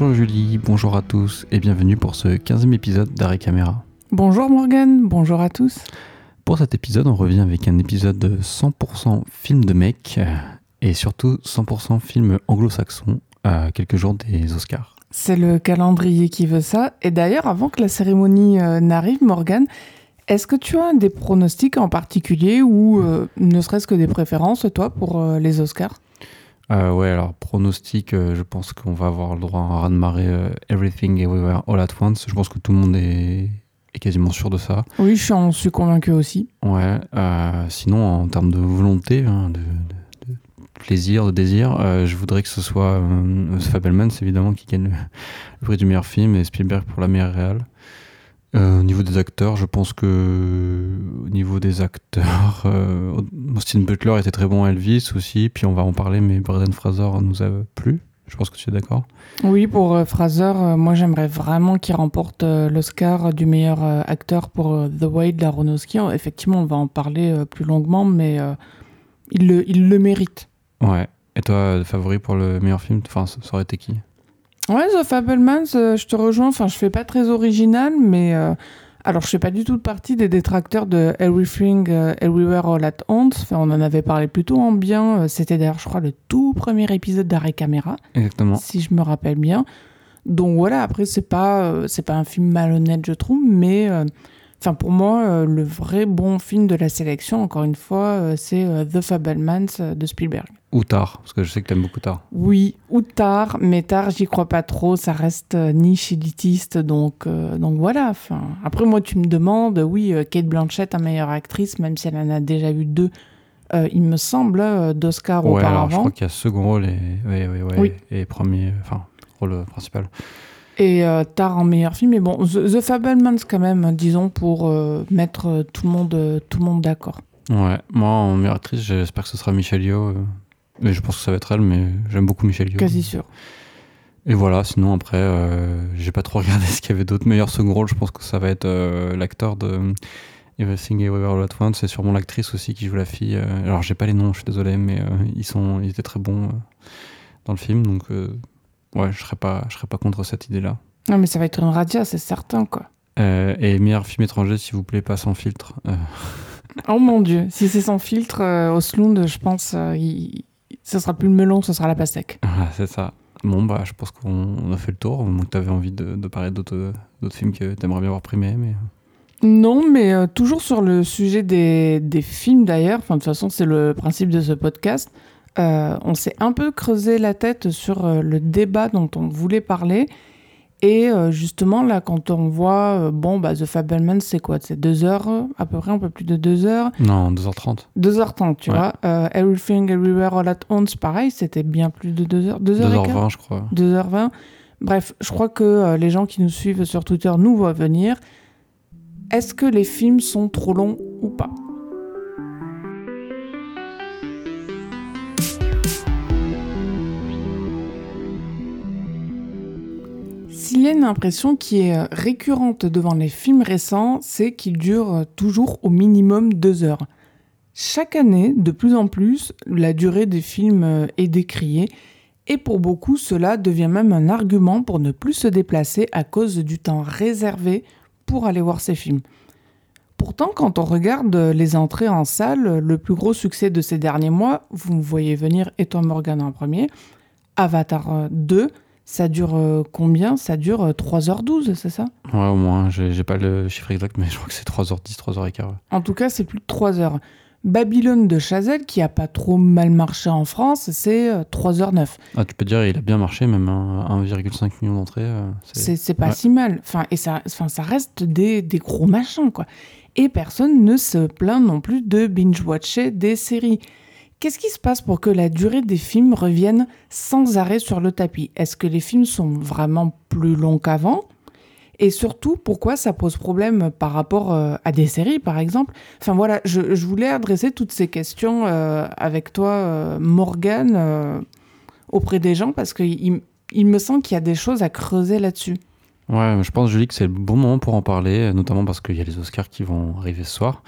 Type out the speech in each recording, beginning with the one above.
Bonjour Julie, bonjour à tous et bienvenue pour ce 15e épisode d'Arrêt Caméra. Bonjour Morgan, bonjour à tous. Pour cet épisode, on revient avec un épisode de 100% film de mec euh, et surtout 100% film anglo-saxon à quelques jours des Oscars. C'est le calendrier qui veut ça. Et d'ailleurs, avant que la cérémonie euh, n'arrive, Morgan, est-ce que tu as des pronostics en particulier ou euh, ne serait-ce que des préférences, toi, pour les Oscars? Euh, ouais, alors pronostic, euh, je pense qu'on va avoir le droit à un raz-de-marée euh, Everything Everywhere All at Once. Je pense que tout le monde est, est quasiment sûr de ça. Oui, je suis, convaincu aussi. Ouais, sinon en termes de volonté, hein, de, de, de, plaisir, de désir, je voudrais que ce soit The Fabelmans évidemment qui gagne le, le, prix du meilleur film et Spielberg pour la meilleure réale. Euh, au niveau des acteurs, je pense que au niveau des acteurs, euh, Austin Butler était très bon Elvis aussi, puis on va en parler, mais Brendan Fraser nous a plu. Je pense que tu es d'accord. Oui, pour euh, Fraser, moi j'aimerais vraiment qu'il remporte l'Oscar du meilleur acteur pour The Way de Aronofsky. Effectivement, on va en parler plus longuement, mais il le, il le mérite. Ouais. Et toi, favori pour le meilleur film, enfin, ça aurait été qui? Ouais, The Fablemans, euh, je te rejoins. Enfin, je fais pas très original, mais euh, alors je fais pas du tout partie des détracteurs de Everything uh, Everywhere All at Once. Enfin, on en avait parlé plutôt en bien. Euh, c'était d'ailleurs, je crois, le tout premier épisode d'Arrêt Caméra. Exactement. Si je me rappelle bien. Donc voilà. Après, c'est pas euh, c'est pas un film malhonnête, je trouve, mais euh, Enfin, pour moi, le vrai bon film de la sélection, encore une fois, c'est The Fabelmans de Spielberg. Ou tard, parce que je sais que t'aimes beaucoup tard. Oui, ou tard, mais tard, j'y crois pas trop. Ça reste niche élitiste, donc, euh, donc voilà. Enfin, après, moi, tu me demandes, oui, Kate Blanchett, en meilleure actrice, même si elle en a déjà eu deux, euh, il me semble, d'Oscar ouais, auparavant. Alors, je crois qu'il y a second rôle et, ouais, ouais, Oui. et premier, enfin, rôle principal. Et euh, tard en meilleur film, mais bon, The, The Fabelmans quand même, disons, pour euh, mettre tout le monde, tout le monde d'accord. Ouais, moi, en meilleure actrice, j'espère que ce sera Michelle Yeoh. Mais je pense que ça va être elle, mais j'aime beaucoup Michelle Yeoh. Quasi sûr. Et voilà, sinon après, euh, j'ai pas trop regardé ce qu'il y avait d'autres meilleurs second rôles. Je pense que ça va être euh, l'acteur de Everything Everywhere All at Once. C'est sûrement l'actrice aussi qui joue la fille. Euh, alors j'ai pas les noms, je suis désolé, mais ils, sont, ils étaient très bons dans le film. Donc ouais, je serais pas, je serais pas contre cette idée-là. Non, mais ça va être une radia, c'est certain, quoi. et meilleur film étranger, s'il vous plaît, pas sans filtre. oh mon dieu, si c'est sans filtre, Oslound, je pense, il ce sera plus le melon, ce sera la pastèque. Ah, c'est ça. Bon, bah, je pense qu'on a fait le tour. Donc, tu avais envie de, de parler d'autres films que tu aimerais bien voir primés. Mais... Non, mais euh, toujours sur le sujet des, des films d'ailleurs. Enfin, de toute façon, c'est le principe de ce podcast. Euh, on s'est un peu creusé la tête sur euh, le débat dont on voulait parler. Et euh, justement, là, quand on voit, euh, bon, bah, The Fabelmans, c'est quoi? C'est deux heures, à peu près, un peu plus de deux heures Non, 2h30. 2h30, tu Ouais. vois. Euh, Everything, Everywhere, All at Once, pareil, c'était bien plus de deux heures. Deux heures et quart 2h20, je crois. 2h20. Bref, je crois que euh, les gens qui nous suivent sur Twitter nous voient venir. Est-ce que les films sont trop longs ou pas? S'il y a une impression qui est euh, récurrente devant les films récents, c'est qu'ils durent euh, toujours au minimum deux heures. Chaque année, de plus en plus, la durée des films euh, est décriée, et pour beaucoup, cela devient même un argument pour ne plus se déplacer à cause du temps réservé pour aller voir ces films. Pourtant, quand on regarde les entrées en salle, le plus gros succès de ces derniers mois, vous me voyez venir et toi Morgan en premier, Avatar euh, 2, ça dure euh, combien? Ça dure euh, 3h12, c'est ça? Ouais, au moins. J'ai pas le chiffre exact, mais je crois que c'est 3h10, 3h15. ouais. En tout cas, c'est plus de 3 heures. Babylone de Chazelle, qui a pas trop mal marché en France, c'est euh, 3h09. Ah, tu peux dire, il a bien marché, même un 1,5 million d'entrées. euh, C'est c'est pas ouais. si mal. Enfin, et ça, enfin, ça reste des, des gros machins, quoi. Et personne ne se plaint non plus de binge-watcher des séries. Qu'est-ce qui se passe pour que la durée des films revienne sans arrêt sur le tapis? Est-ce que les films sont vraiment plus longs qu'avant? Et surtout, pourquoi ça pose problème par rapport euh, à des séries, par exemple? Enfin voilà, je, voulais adresser toutes ces questions euh, avec toi, euh, Morgane, auprès des gens, parce qu'il il me semble qu'il y a des choses à creuser là-dessus. Ouais, je pense, Julie, que c'est le bon moment pour en parler, notamment parce qu'il y a les Oscars qui vont arriver ce soir.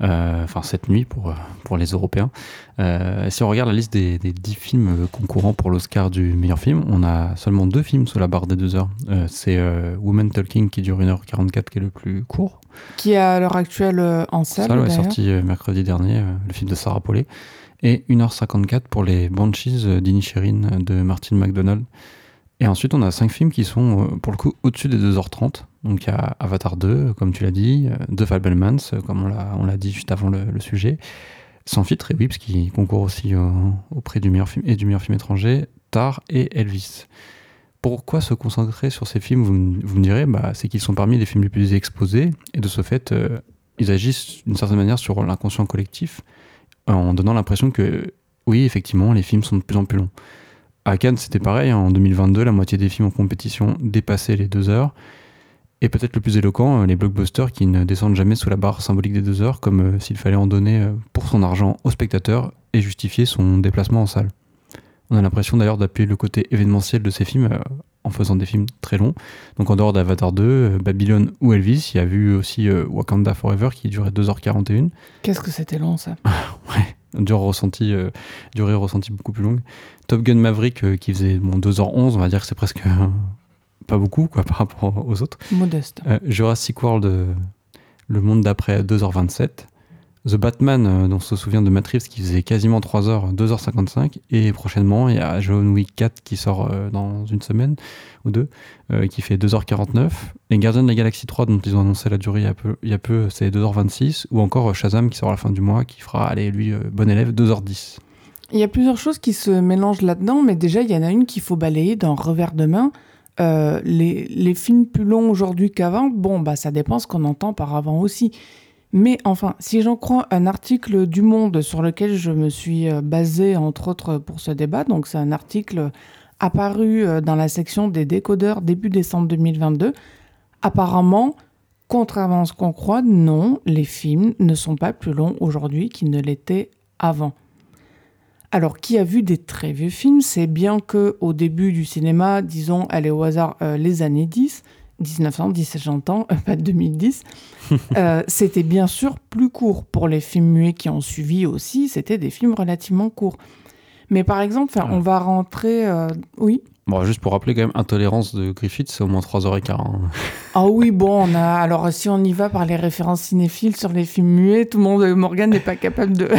Euh, enfin cette nuit pour, pour les Européens. Euh, si on regarde la liste des, des 10 films concourants pour l'Oscar du meilleur film, on a seulement deux films sous la barre des deux heures. Euh, c'est Woman Talking qui dure 1h44 qui est le plus court. Qui est à l'heure actuelle en salle. Ça, est sorti mercredi dernier, le film de Sarah Paulet. Et 1h54 pour les Banshees d'Inisherin de Martin McDonald. Et ensuite, on a cinq films qui sont, euh, pour le coup, au-dessus des 2h30. Donc, il y a Avatar 2, comme tu l'as dit, The Fablemans, euh, comme on l'a dit juste avant le, sujet, Sans filtre et Whips, qui concourt aussi auprès du meilleur film et du meilleur film étranger, Tar et Elvis. Pourquoi se concentrer sur ces films Vous, me direz, bah, c'est qu'ils sont parmi les films les plus exposés, et de ce fait, euh, ils agissent d'une certaine manière sur l'inconscient collectif, en donnant l'impression que, oui, effectivement, les films sont de plus en plus longs. À Cannes, c'était pareil. Hein. En 2022, la moitié des films en compétition dépassaient les deux heures. Et peut-être le plus éloquent, euh, les blockbusters qui ne descendent jamais sous la barre symbolique des deux heures, comme euh, s'il fallait en donner euh, pour son argent au spectateur et justifier son déplacement en salle. On a l'impression d'ailleurs d'appuyer le côté événementiel de ces films en faisant des films très longs. Donc en dehors d'Avatar 2, Babylone ou Elvis, il y a vu aussi Wakanda Forever qui durait 2h41. Qu'est-ce que c'était long ça Ouais, durée ressentie, durée ressentie beaucoup plus longue. Top Gun Maverick euh, qui faisait bon, 2h11, on va dire que c'est presque euh, pas beaucoup quoi, par rapport aux autres. Modeste. Euh, Jurassic World, le monde d'après 2h27. The Batman, dont on se souvient de Matt Reeves, qui faisait quasiment 3h, 2h55. Et prochainement, il y a John Wick 4 qui sort dans une semaine ou deux, qui fait 2h49. Les Gardiens de la Galaxie 3, dont ils ont annoncé la durée il y a peu, il y a peu c'est 2h26. Ou encore Shazam qui sort à la fin du mois, qui fera, allez, lui, bon élève, 2h10. Il y a plusieurs choses qui se mélangent là-dedans, mais déjà, il y en a une qu'il faut balayer d'un revers de main. Euh, les, les, films plus longs aujourd'hui qu'avant, bon, bah, ça dépend ce qu'on entend par avant aussi. Mais enfin, si j'en crois un article du Monde sur lequel je me suis euh, basé, entre autres, pour ce débat, donc c'est un article apparu euh, dans la section des décodeurs début décembre 2022, apparemment, contrairement à ce qu'on croit, non, les films ne sont pas plus longs aujourd'hui qu'ils ne l'étaient avant. Alors, qui a vu des très vieux films, c'est bien que au début du cinéma, disons, allez au hasard, euh, les années 10, 1910, j'entends, pas 2010, euh, c'était bien sûr plus court. Pour les films muets qui ont suivi aussi, c'était des films relativement courts. Mais par exemple, on va rentrer. Euh, oui Bon, juste pour rappeler quand même, Intolérance de Griffith, c'est au moins 3h15. Hein. Ah oui, bon, on a. Alors, si on y va par les références cinéphiles sur les films muets, tout le monde, Morgan n'est pas capable de,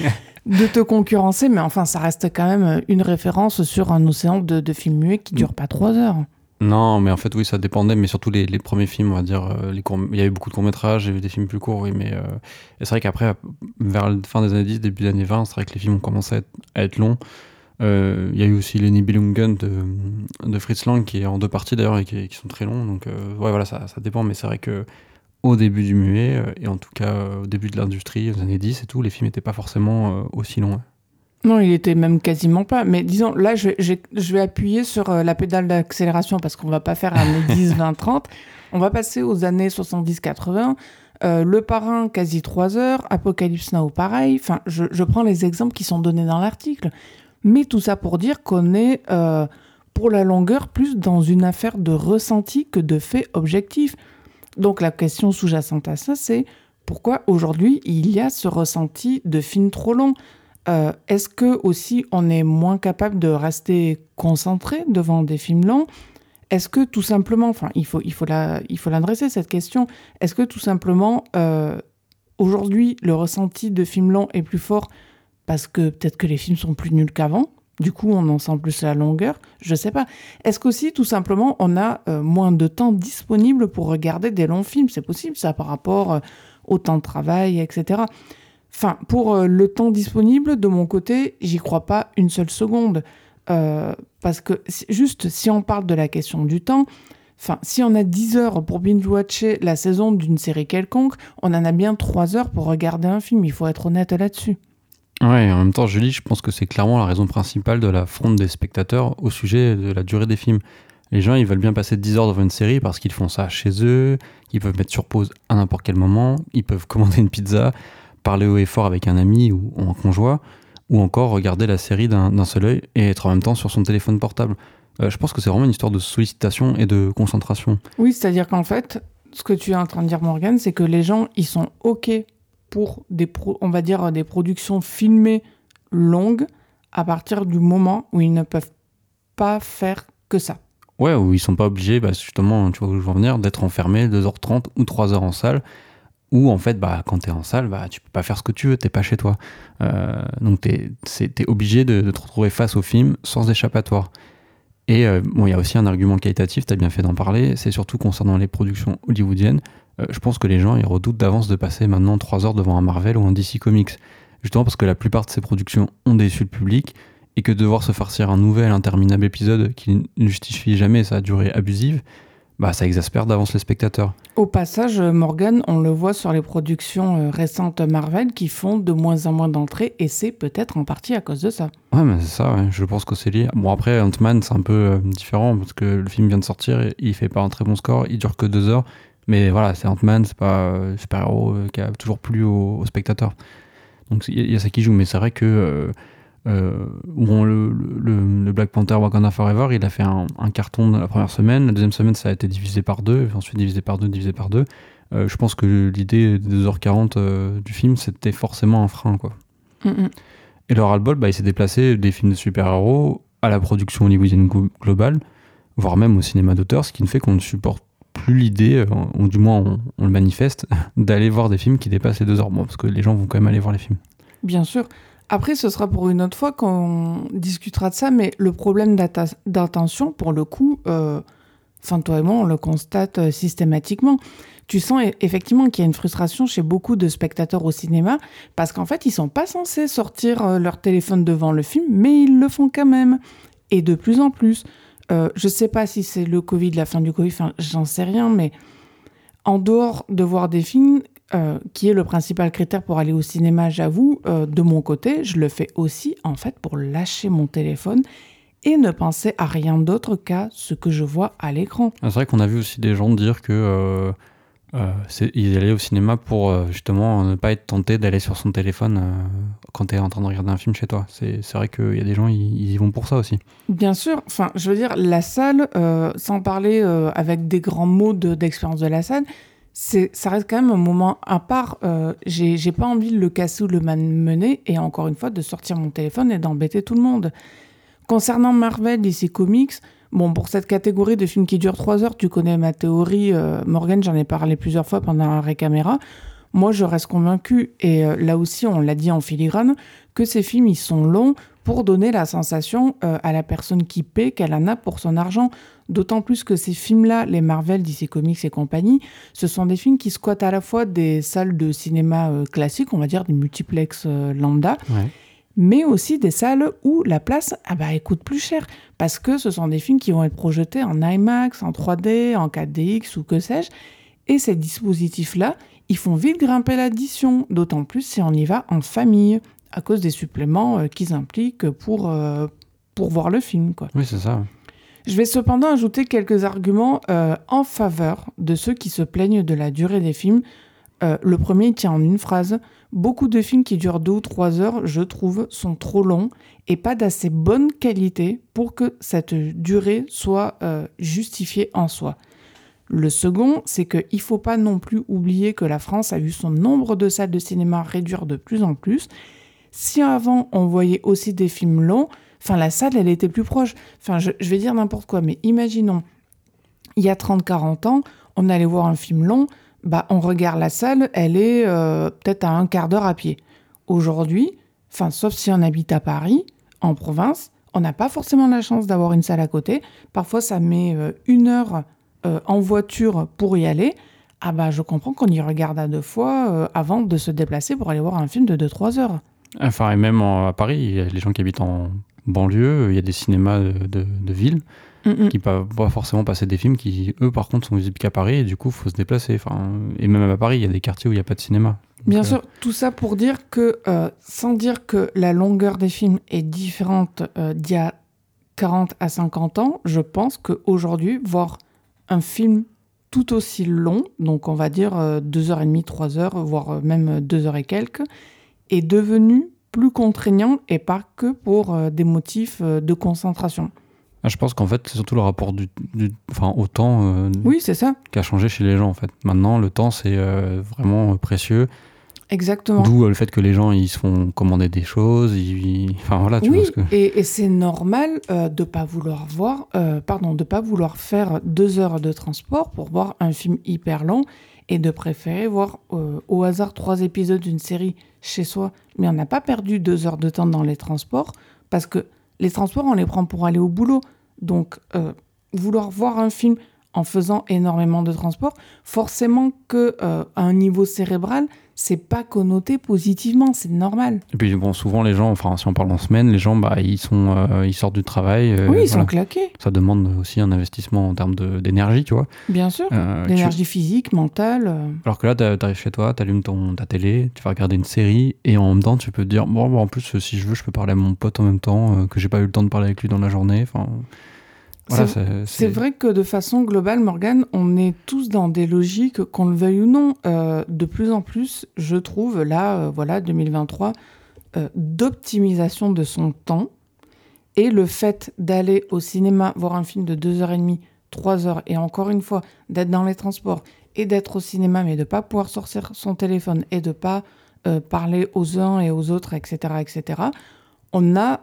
de te concurrencer, mais enfin, ça reste quand même une référence sur un océan de, films muets qui dure pas trois heures. Non, mais en fait, oui, ça dépendait, mais surtout les, premiers films, on va dire. Euh, il y avait beaucoup de courts-métrages, il y avait des films plus courts, oui, mais euh, c'est vrai qu'après, vers la fin des années 10, début des années 20, c'est vrai que les films ont commencé à être, longs. Euh, il y a eu aussi les Nibelungen de, de Fritz Lang, qui est en deux parties d'ailleurs, et qui, sont très longs, donc ouais, voilà, ça, dépend, mais c'est vrai que au début du muet, euh, et en tout cas euh, au début de l'industrie, aux années 10 et tout, les films n'étaient pas forcément euh, aussi longs. Non, il était même quasiment pas. Mais disons, là, je, vais appuyer sur la pédale d'accélération parce qu'on va pas faire un 10, 20, 30. On va passer aux années 70-80. le Parrain, quasi 3 heures. Apocalypse Now, pareil. Enfin, je, prends les exemples qui sont donnés dans l'article. Mais tout ça pour dire qu'on est, pour la longueur, plus dans une affaire de ressenti que de fait objectif. Donc la question sous-jacente à ça, c'est pourquoi aujourd'hui il y a ce ressenti de films trop longs euh, Est-ce que aussi on est moins capable de rester concentré devant des films longs? Est-ce que tout simplement, enfin il faut, il faut, l'adresser cette question, est-ce que tout simplement euh, aujourd'hui le ressenti de films longs est plus fort parce que peut-être que les films sont plus nuls qu'avant? Du coup, on en sent plus la longueur? Je sais pas. Est-ce qu'aussi, tout simplement, on a euh, moins de temps disponible pour regarder des longs films? C'est possible, ça, par rapport au temps de travail, etc. Enfin, pour euh, le temps disponible, de mon côté, j'y crois pas une seule seconde. parce que, juste, si on parle de la question du temps, Enfin, si on a 10 heures pour binge-watcher la saison d'une série quelconque, on en a bien 3 heures pour regarder un film. Il faut être honnête là-dessus. Ouais, en même temps, Julie, je pense que c'est clairement la raison principale de la fronde des spectateurs au sujet de la durée des films. Les gens, ils veulent bien passer 10 heures devant une série parce qu'ils font ça chez eux, ils peuvent mettre sur pause à n'importe quel moment, ils peuvent commander une pizza, parler haut et fort avec un ami ou un conjoint, ou encore regarder la série d'un seul œil et être en même temps sur son téléphone portable. Euh, je pense que c'est vraiment une histoire de sollicitation et de concentration. Oui, c'est-à-dire qu'en fait, ce que tu es en train de dire, Morgan, c'est que les gens, ils sont OK pour des, on va dire, des productions filmées longues à partir du moment où ils ne peuvent pas faire que ça. Ouais, où ils sont pas obligés, bah, justement, tu vois où je veux en venir, d'être enfermés 2h30 ou 3h en salle, ou en fait, bah, quand tu es en salle, bah, tu peux pas faire ce que tu veux, t'es pas chez toi. Euh, donc tu es, obligé de, te retrouver face au film sans échappatoire. Et euh, bon, il y a aussi un argument qualitatif, tu as bien fait d'en parler, c'est surtout concernant les productions hollywoodiennes. Euh, je pense que les gens ils redoutent d'avance de passer maintenant 3 heures devant un Marvel ou un DC Comics. Justement parce que la plupart de ces productions ont déçu le public et que devoir se farcir un nouvel interminable épisode qui ne justifie jamais sa durée abusive, bah ça exaspère d'avance les spectateurs. Au passage, Morgan, on le voit sur les productions euh, récentes Marvel qui font de moins en moins d'entrées et c'est peut-être en partie à cause de ça. Ouais, mais c'est ça, je pense que c'est lié. Bon, après, Ant-Man, c'est un peu euh, différent parce que le film vient de sortir et il fait pas un très bon score, il dure que deux heures. Mais voilà, c'est Ant-Man, c'est pas euh, super-héros qui a toujours plu aux, spectateurs. Donc il y, a ça qui joue, mais c'est vrai que euh, où le, le, Black Panther Wakanda Forever, il a fait un, carton la première semaine. La deuxième semaine, ça a été divisé par deux, ensuite divisé par deux, divisé par deux. Euh, je pense que l'idée des 2h40 euh, du film, c'était forcément un frein. Quoi. Et leur Albol, bah, il s'est déplacé des films de super-héros à la production hollywoodienne globale, voire même au cinéma d'auteur, ce qui ne fait qu'on ne supporte plus l'idée, ou du moins on, on le manifeste, d'aller voir des films qui dépassent les 2 heures. Bon, parce que les gens vont quand même aller voir les films. Bien sûr. Après, ce sera pour une autre fois qu'on discutera de ça, mais le problème d'attention, pour le coup, euh, enfin, toi et moi, on le constate euh, systématiquement. Tu sens e-, effectivement qu'il y a une frustration chez beaucoup de spectateurs au cinéma, parce qu'en fait, ils sont pas censés sortir euh, leur téléphone devant le film, mais ils le font quand même. Et de plus en plus. Euh, je sais pas si c'est le Covid, la fin du Covid, j'en sais rien, mais en dehors de voir des films, euh, qui est le principal critère pour aller au cinéma, j'avoue, euh, de mon côté, je le fais aussi en fait pour lâcher mon téléphone et ne penser à rien d'autre qu'à ce que je vois à l'écran. Ah, c'est vrai qu'on a vu aussi des gens dire que euh, ils allaient au cinéma pour justement ne pas être tenté d'aller sur son téléphone quand tu es en train de regarder un film chez toi. C'est vrai qu'il y a des gens, ils, y vont pour ça aussi. Bien sûr, enfin, je veux dire, la salle, sans parler avec des grands mots d'expérience de la salle, ça reste quand même un moment à part. Euh, j'ai pas envie de le casser ou de le mener et encore une fois de sortir mon téléphone et d'embêter tout le monde. Concernant Marvel et ses comics, bon, pour cette catégorie de films qui durent 3 heures, tu connais ma théorie, euh, Morgan, j'en ai parlé plusieurs fois pendant un récaméra. Moi, je reste convaincu, et euh, là aussi, on l'a dit en filigrane, que ces films, ils sont longs pour donner la sensation euh, à la personne qui paie qu'elle en a pour son argent. D'autant plus que ces films-là, les Marvel, DC Comics et compagnie, ce sont des films qui squattent à la fois des salles de cinéma euh, classiques, on va dire des multiplex euh, lambda, mais aussi des salles où la place ah bah, elle coûte plus cher. Parce que ce sont des films qui vont être projetés en IMAX, en 3D, en 4DX ou que sais-je. Et ces dispositifs-là, ils font vite grimper l'addition, d'autant plus si on y va en famille à cause des suppléments euh, qu'ils impliquent pour, euh, pour voir le film. Quoi. Oui, c'est ça. Je vais cependant ajouter quelques arguments euh, en faveur de ceux qui se plaignent de la durée des films. le premier tient en une phrase. Beaucoup de films qui durent deux ou trois heures, je trouve, sont trop longs et pas d'assez bonne qualité pour que cette durée soit justifiée en soi. Le second, c'est qu'il ne faut pas non plus oublier que la France a vu son nombre de salles de cinéma réduire de plus en plus si avant on voyait aussi des films longs, enfin la salle elle était plus proche. Enfin je, vais dire n'importe quoi, mais imaginons, il y a 30-40 ans, on allait voir un film long, bah on regarde la salle, elle est euh, peut-être à un quart d'heure à pied. Aujourd'hui, enfin sauf si on habite à Paris, en province, on n'a pas forcément la chance d'avoir une salle à côté. Parfois ça met euh, une heure euh, en voiture pour y aller. Ah bah je comprends qu'on y regarde à deux fois avant de se déplacer pour aller voir un film de 2-3 heures. Enfin, et même à Paris, il y a les gens qui habitent en banlieue, il y a des cinémas de, de, ville. mm, mm. qui peuvent pas forcément passer des films qui, eux, par contre, sont visibles qu'à Paris et du coup, il faut se déplacer. Enfin, et même à Paris, il y a des quartiers où il n'y a pas de cinéma. Bien euh, sûr, tout ça pour dire que, euh, sans dire que la longueur des films est différente d'il y a 40 à 50 ans, je pense qu'aujourd'hui, voir un film tout aussi long, donc on va dire 2h30, 3h, voire même 2h et quelques, est devenu plus contraignant et pas que pour euh, des motifs euh, de concentration. Ah, je pense qu'en fait, c'est surtout le rapport du, enfin, au temps euh, oui, c'est ça. qui a changé chez les gens. En fait. Maintenant, le temps, c'est vraiment précieux. Exactement. D'où le fait que les gens ils se font commander des choses. Ils... Enfin, voilà, tu oui, vois que... et, et c'est normal de pas vouloir voir, pardon, de pas vouloir faire deux heures de transport pour voir un film hyper long et de préférer voir au hasard trois épisodes d'une série chez soi, mais on n'a pas perdu deux heures de temps dans les transports, parce que les transports, on les prend pour aller au boulot. Donc, euh, vouloir voir un film en faisant énormément de transport, forcément que euh, à un niveau cérébral, c'est pas connoté positivement, c'est normal. Et puis bon, souvent les gens, enfin si on parle en semaine, les gens, bah ils sont, euh, ils sortent du travail. Euh, oui, ils sont claqués. Ça demande aussi un investissement en termes d'énergie, tu vois. Bien sûr. D'énergie physique, mentale. Alors que là, tu arrives chez toi, tu allumes ton ta télé, tu vas regarder une série et en même temps, tu peux te dire bon, bon en plus si je veux, je peux parler à mon pote en même temps que j'ai pas eu le temps de parler avec lui dans la journée. Enfin c'est vrai que de façon globale, Morgan, on est tous dans des logiques, qu'on le veuille ou non, euh, de plus en plus, je trouve, là, euh, voilà, 2023, euh, d'optimisation de son temps. Et le fait d'aller au cinéma voir un film de 2h30, 3h, et encore une fois, d'être dans les transports et d'être au cinéma, mais de ne pas pouvoir sortir son téléphone et de ne pas parler aux uns et aux autres, etc., etc., on a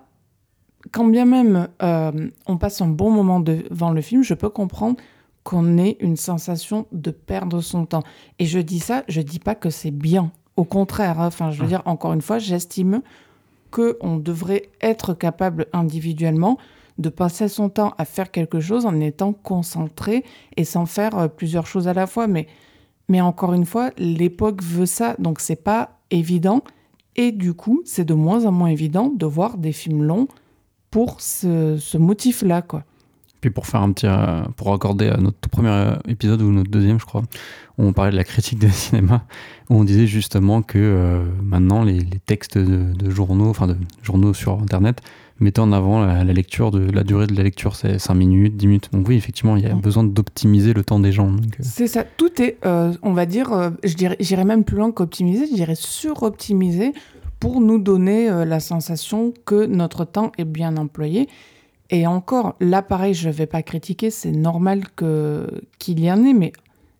quand bien même euh, on passe un bon moment devant le film, je peux comprendre qu'on ait une sensation de perdre son temps. Et je dis ça, je dis pas que c'est bien. Au contraire, hein. enfin, je veux dire, encore une fois, j'estime qu'on devrait être capable individuellement de passer son temps à faire quelque chose en étant concentré et sans faire euh, plusieurs choses à la fois. Mais, mais encore une fois, l'époque veut ça, donc c'est pas évident. Et du coup, c'est de moins en moins évident de voir des films longs pour ce, motif-là, quoi. Puis pour faire un petit, euh, pour accorder à notre premier épisode ou notre deuxième, je crois, où on parlait de la critique des cinéma, où on disait justement que euh, maintenant les, textes de, journaux, enfin de journaux sur Internet, mettaient en avant la, lecture de la durée de la lecture, c'est 5 minutes, 10 minutes. Donc oui, effectivement, il y a besoin d'optimiser le temps des gens. Euh. C'est ça. Tout est, on va dire, je dirais, j'irais même plus loin qu'optimiser, je dirais suroptimiser pour nous donner euh, la sensation que notre temps est bien employé. Et encore, là, pareil, je ne vais pas critiquer, c'est normal qu'il y en ait, mais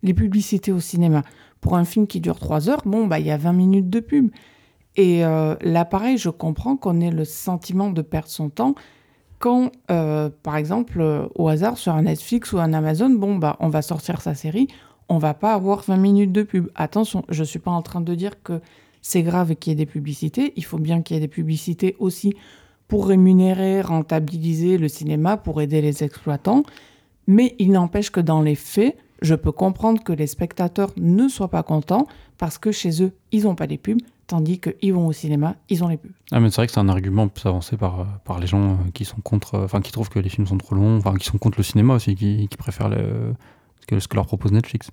les publicités au cinéma, pour un film qui dure 3 heures, bon, bah, il y a 20 minutes de pub. Et euh, là, pareil, je comprends qu'on ait le sentiment de perdre son temps quand, euh, par exemple, au hasard, sur un Netflix ou un Amazon, bon, bah, on va sortir sa série, on va pas avoir 20 minutes de pub. Attention, je ne suis pas en train de dire que c'est grave qu'il y ait des publicités. Il faut bien qu'il y ait des publicités aussi pour rémunérer, rentabiliser le cinéma, pour aider les exploitants. Mais il n'empêche que dans les faits, je peux comprendre que les spectateurs ne soient pas contents parce que chez eux, ils n'ont pas les pubs, tandis qu'ils vont au cinéma, ils ont les pubs. Ah, mais c'est vrai que c'est un argument plus avancé par, par les gens euh, qui sont contre, euh, enfin, qui trouvent que les films sont trop longs, enfin, qui sont contre le cinéma aussi, qui, préfèrent ce que leur propose Netflix.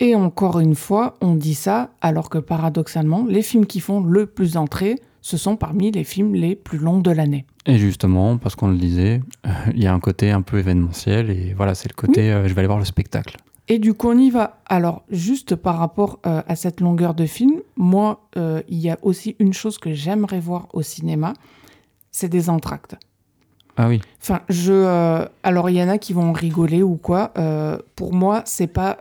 Et encore une fois, on dit ça alors que paradoxalement, les films qui font le plus d'entrées, ce sont parmi les films les plus longs de l'année. Et justement, parce qu'on le disait, euh, il y a un côté un peu événementiel et voilà, c'est le côté euh, je vais aller voir le spectacle. Et du coup, on y va. Alors, juste par rapport euh, à cette longueur de film, moi, il y a aussi une chose que j'aimerais voir au cinéma, c'est des entractes. Ah oui. Enfin, je. alors, il y en a qui vont rigoler ou quoi. pour moi, c'est pas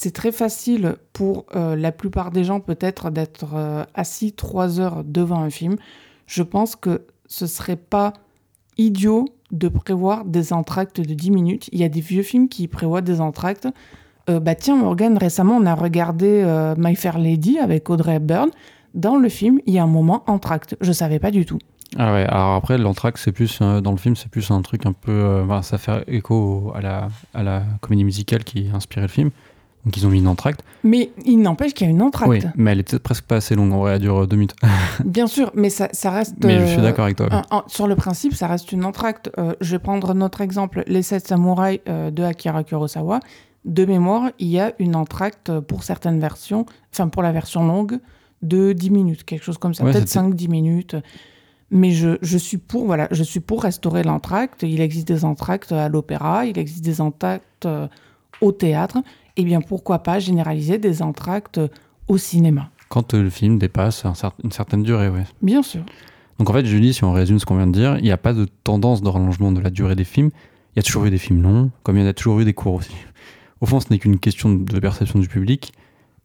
c'est très facile pour euh, la plupart des gens peut-être d'être euh, assis trois heures devant un film. Je pense que ce serait pas idiot de prévoir des entractes de 10 minutes. Il y a des vieux films qui prévoient des entractes. Euh, bah tiens, Morgan, récemment, on a regardé My Fair Lady avec Audrey Hepburn. Dans le film, il y a un moment entracte. Je savais pas du tout. Ah ouais, alors après, l'entracte, c'est plus, dans le film, c'est plus un truc un peu. ça fait écho à la, à la comédie musicale qui a inspiré le film Donc ils ont mis une entracte. Mais il n'empêche qu'il y a une entracte. Oui, mais elle était presque pas assez longue. En vrai, elle dure deux minutes. Bien sûr, mais ça, ça reste. mais je suis euh, d'accord avec toi. un- un- sur le principe, ça reste une entracte. Euh, je vais prendre notre exemple, Les Sept Samouraïs euh, de Akira Kurosawa. De mémoire, il y a une entracte pour certaines versions, enfin pour la version longue, de 10 minutes, quelque chose comme ça, Ouais, peut-être c'était- 5-10 minutes. Mais je, je suis pour voilà, je suis pour restaurer l'entracte. Il existe des entractes à l'opéra, il existe des entractes au théâtre. Eh bien, pourquoi pas généraliser des entractes au cinéma? Quand euh, le film dépasse une certaine durée, ouais. Bien sûr. Donc en fait, Julie, si on résume ce qu'on vient de dire, il n'y a pas de tendance de rallongement de la durée des films. Il y a toujours eu des films longs, comme il y en a toujours eu des courts aussi. Au fond, ce n'est qu'une question de perception du public.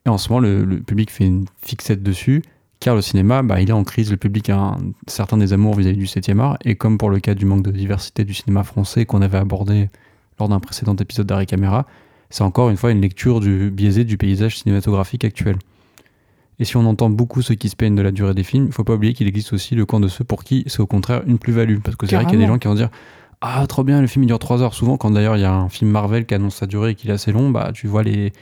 Et en ce moment, le, le public fait une fixette dessus, car le cinéma, bah, il est en crise. Le public a un certain désamour vis-à-vis du 7e art. Et comme pour le cas du manque de diversité du cinéma français qu'on avait abordé lors d'un précédent épisode d'Arrêt Caméra, c'est encore une fois une lecture du, biaisée du paysage cinématographique actuel. Et si on entend beaucoup ceux qui se plaignent de la durée des films, il faut pas oublier qu'il existe aussi le camp de ceux pour qui c'est au contraire une plus-value. Parce que c'est vrai qu'il y a des gens qui vont dire Ah, trop bien, le film il dure 3 heures. Souvent, quand d'ailleurs il y a un film Marvel qui annonce sa durée et qu'il est assez long, bah tu vois les,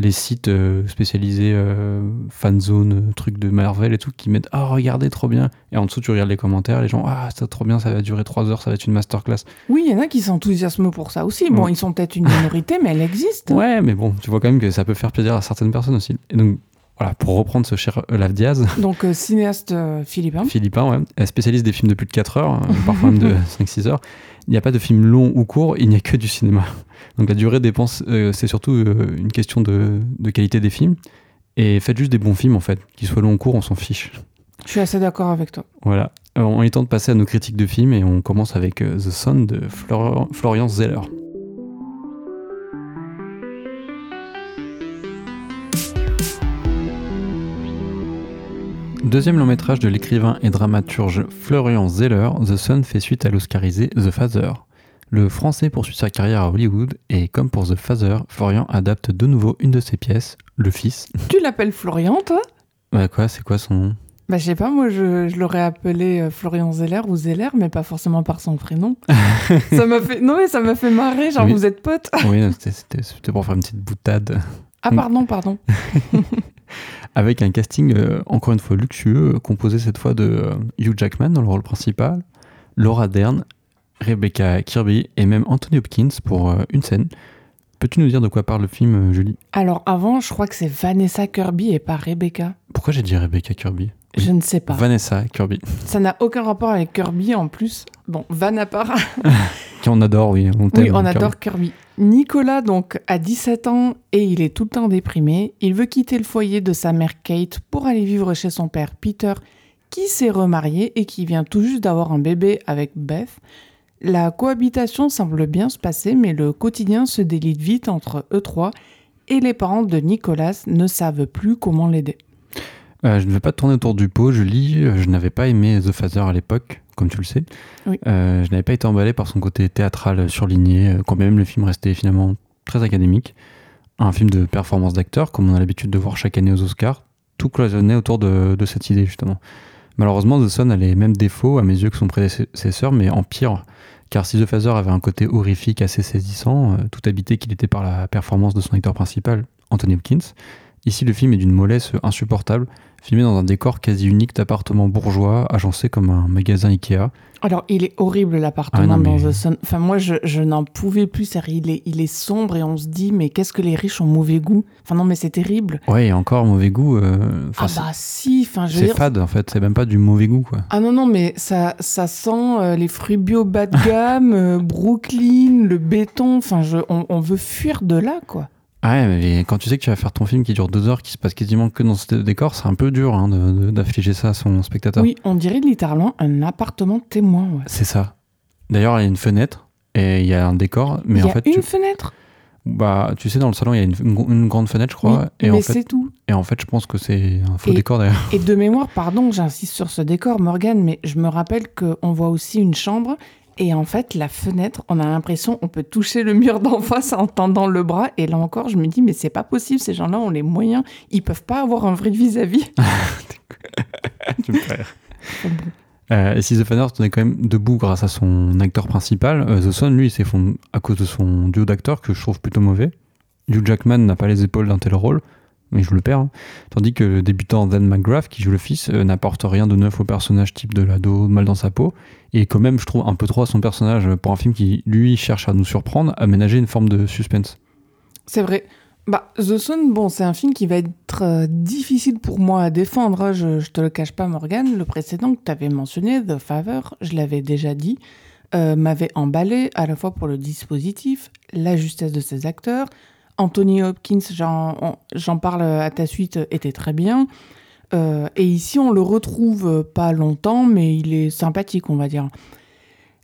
les sites euh, spécialisés euh, fanzone, euh, trucs de Marvel et tout, qui mettent Ah, regardez, trop bien. Et en dessous, tu regardes les commentaires, les gens Ah, c'est trop bien, ça va durer 3 heures, ça va être une masterclass. Oui, il y en a qui s'enthousiasment pour ça aussi. Bon, Ouais. ils sont peut-être une minorité, mais elle existe. Ouais, mais bon, tu vois quand même que ça peut faire plaisir à certaines personnes aussi. Et donc, voilà, pour reprendre ce cher Olaf Diaz. Donc, euh, cinéaste euh, philippin. Philippin, ouais, spécialiste des films de plus de 4 heures, euh, parfois même de 5-6 heures. Il n'y a pas de film long ou court, il n'y a que du cinéma. Donc la durée dépense, euh, c'est surtout euh, une question de, de qualité des films. Et faites juste des bons films en fait, qu'ils soient longs ou courts, on s'en fiche. Je suis assez d'accord avec toi. Voilà. Alors, on est temps de passer à nos critiques de films et on commence avec euh, The Son de Flor- Florian Zeller. Deuxième long métrage de l'écrivain et dramaturge Florian Zeller, The Son fait suite à l'oscarisé The Father. Le français poursuit sa carrière à Hollywood et comme pour The Father, Florian adapte de nouveau une de ses pièces, Le Fils. Tu l'appelles Florian, toi? Bah quoi, c'est quoi son nom? Bah, je sais pas, moi, je, je l'aurais appelé euh, Florian Zeller ou Zeller, mais pas forcément par son prénom. ça m'a fait... Non, mais ça m'a fait marrer, genre, Oui. vous êtes potes Oui, c'était pour faire une petite boutade. Ah, pardon, pardon. Avec un casting euh, encore une fois luxueux, euh, composé cette fois de euh, Hugh Jackman dans le rôle principal, Laura Dern, Rebecca Kirby et même Anthony Hopkins pour euh, une scène. Peux-tu nous dire de quoi parle le film, Julie? Alors, avant, je crois que c'est Vanessa Kirby et pas Rebecca. Pourquoi j'ai dit Rebecca Kirby? Oui. Je ne sais pas. Vanessa Kirby, Ça n'a aucun rapport avec Kirby en plus. Bon, Van à part. qu'on adore, oui. On t'aime, Oui, on adore Kirby. Nicolas, donc, a 17 ans et il est tout le temps déprimé. Il veut quitter le foyer de sa mère Kate pour aller vivre chez son père Peter, qui s'est remarié et qui vient tout juste d'avoir un bébé avec Beth. La cohabitation semble bien se passer, mais le quotidien se délite vite entre eux trois et les parents de Nicolas ne savent plus comment l'aider. Euh, je ne vais pas tourner autour du pot, je lis. euh, Je n'avais pas aimé The Father à l'époque, comme tu le sais. Oui. Euh, je n'avais pas été emballé par son côté théâtral surligné, euh, quand même le film restait finalement très académique. Un film de performance d'acteur, comme on a l'habitude de voir chaque année aux Oscars. Tout cloisonnait autour de, de cette idée, justement. Malheureusement, The Son a les mêmes défauts à mes yeux que son prédécesseur, mais en pire. Car si The Father avait un côté horrifique assez saisissant, euh, tout habité qu'il était par la performance de son acteur principal, Anthony Hopkins, ici le film est d'une mollesse insupportable, filmé dans un décor quasi unique d'appartements bourgeois, agencé comme un magasin Ikea. Alors, il est horrible l'appartement Ah dans The Sun. Enfin, moi, je, je n'en pouvais plus. c'est-à-dire, Il est, il est sombre et on se dit, mais qu'est-ce que les riches ont mauvais goût? Enfin, non, mais c'est terrible. Ouais, et encore mauvais goût. euh, ah bah si, enfin, je c'est dire... fade en fait, c'est même pas du mauvais goût quoi. Ah non, non, mais ça, ça sent euh, les fruits bio bas de gamme, euh, Brooklyn, le béton. Enfin, je, on, on veut fuir de là, quoi. Ah ouais, mais quand tu sais que tu vas faire ton film qui dure deux heures, qui se passe quasiment que dans ce décor, c'est un peu dur hein, d'affliger ça à son spectateur. Oui, on dirait littéralement un appartement témoin. ouais. C'est ça. D'ailleurs, il y a une fenêtre et il y a un décor, mais il y en a fait, une tu, fenêtre, bah, tu sais, dans le salon, il y a une, grande fenêtre, je crois, oui, et, mais c'est tout. et en fait, je pense que c'est un faux Et- décor d'ailleurs. Et de mémoire, pardon, j'insiste sur ce décor, Morgane, mais je me rappelle qu'on voit aussi une chambre. Et en fait, la fenêtre, on a l'impression on peut toucher le mur d'en face en tendant le bras. Et là encore, je me dis, mais c'est pas possible, ces gens-là ont les moyens. Ils peuvent pas avoir un vrai vis-à-vis. Euh, et si The Father tenait quand même debout grâce à son acteur principal, euh, The Son, lui, il s'effondre à cause de son duo d'acteurs que je trouve plutôt mauvais. Hugh Jackman n'a pas les épaules d'un tel rôle, mais je le perds. Hein. Tandis que le débutant Dan McGrath, qui joue le fils, euh, n'apporte rien de neuf au personnage type de l'ado mal dans sa peau. Et quand même, je trouve un peu trop à son personnage pour un film qui, lui, cherche à nous surprendre, à ménager une forme de suspense. C'est vrai. Bah, The Sun, bon, c'est un film qui va être difficile pour moi à défendre. Hein. Je, je te le cache pas, Morgan. Le précédent que tu avais mentionné, The Favor, je l'avais déjà dit, euh, m'avait emballé à la fois pour le dispositif, la justesse de ses acteurs, Anthony Hopkins, j'en parle à ta suite, était très bien. Euh, et ici, on le retrouve pas longtemps, mais il est sympathique, on va dire.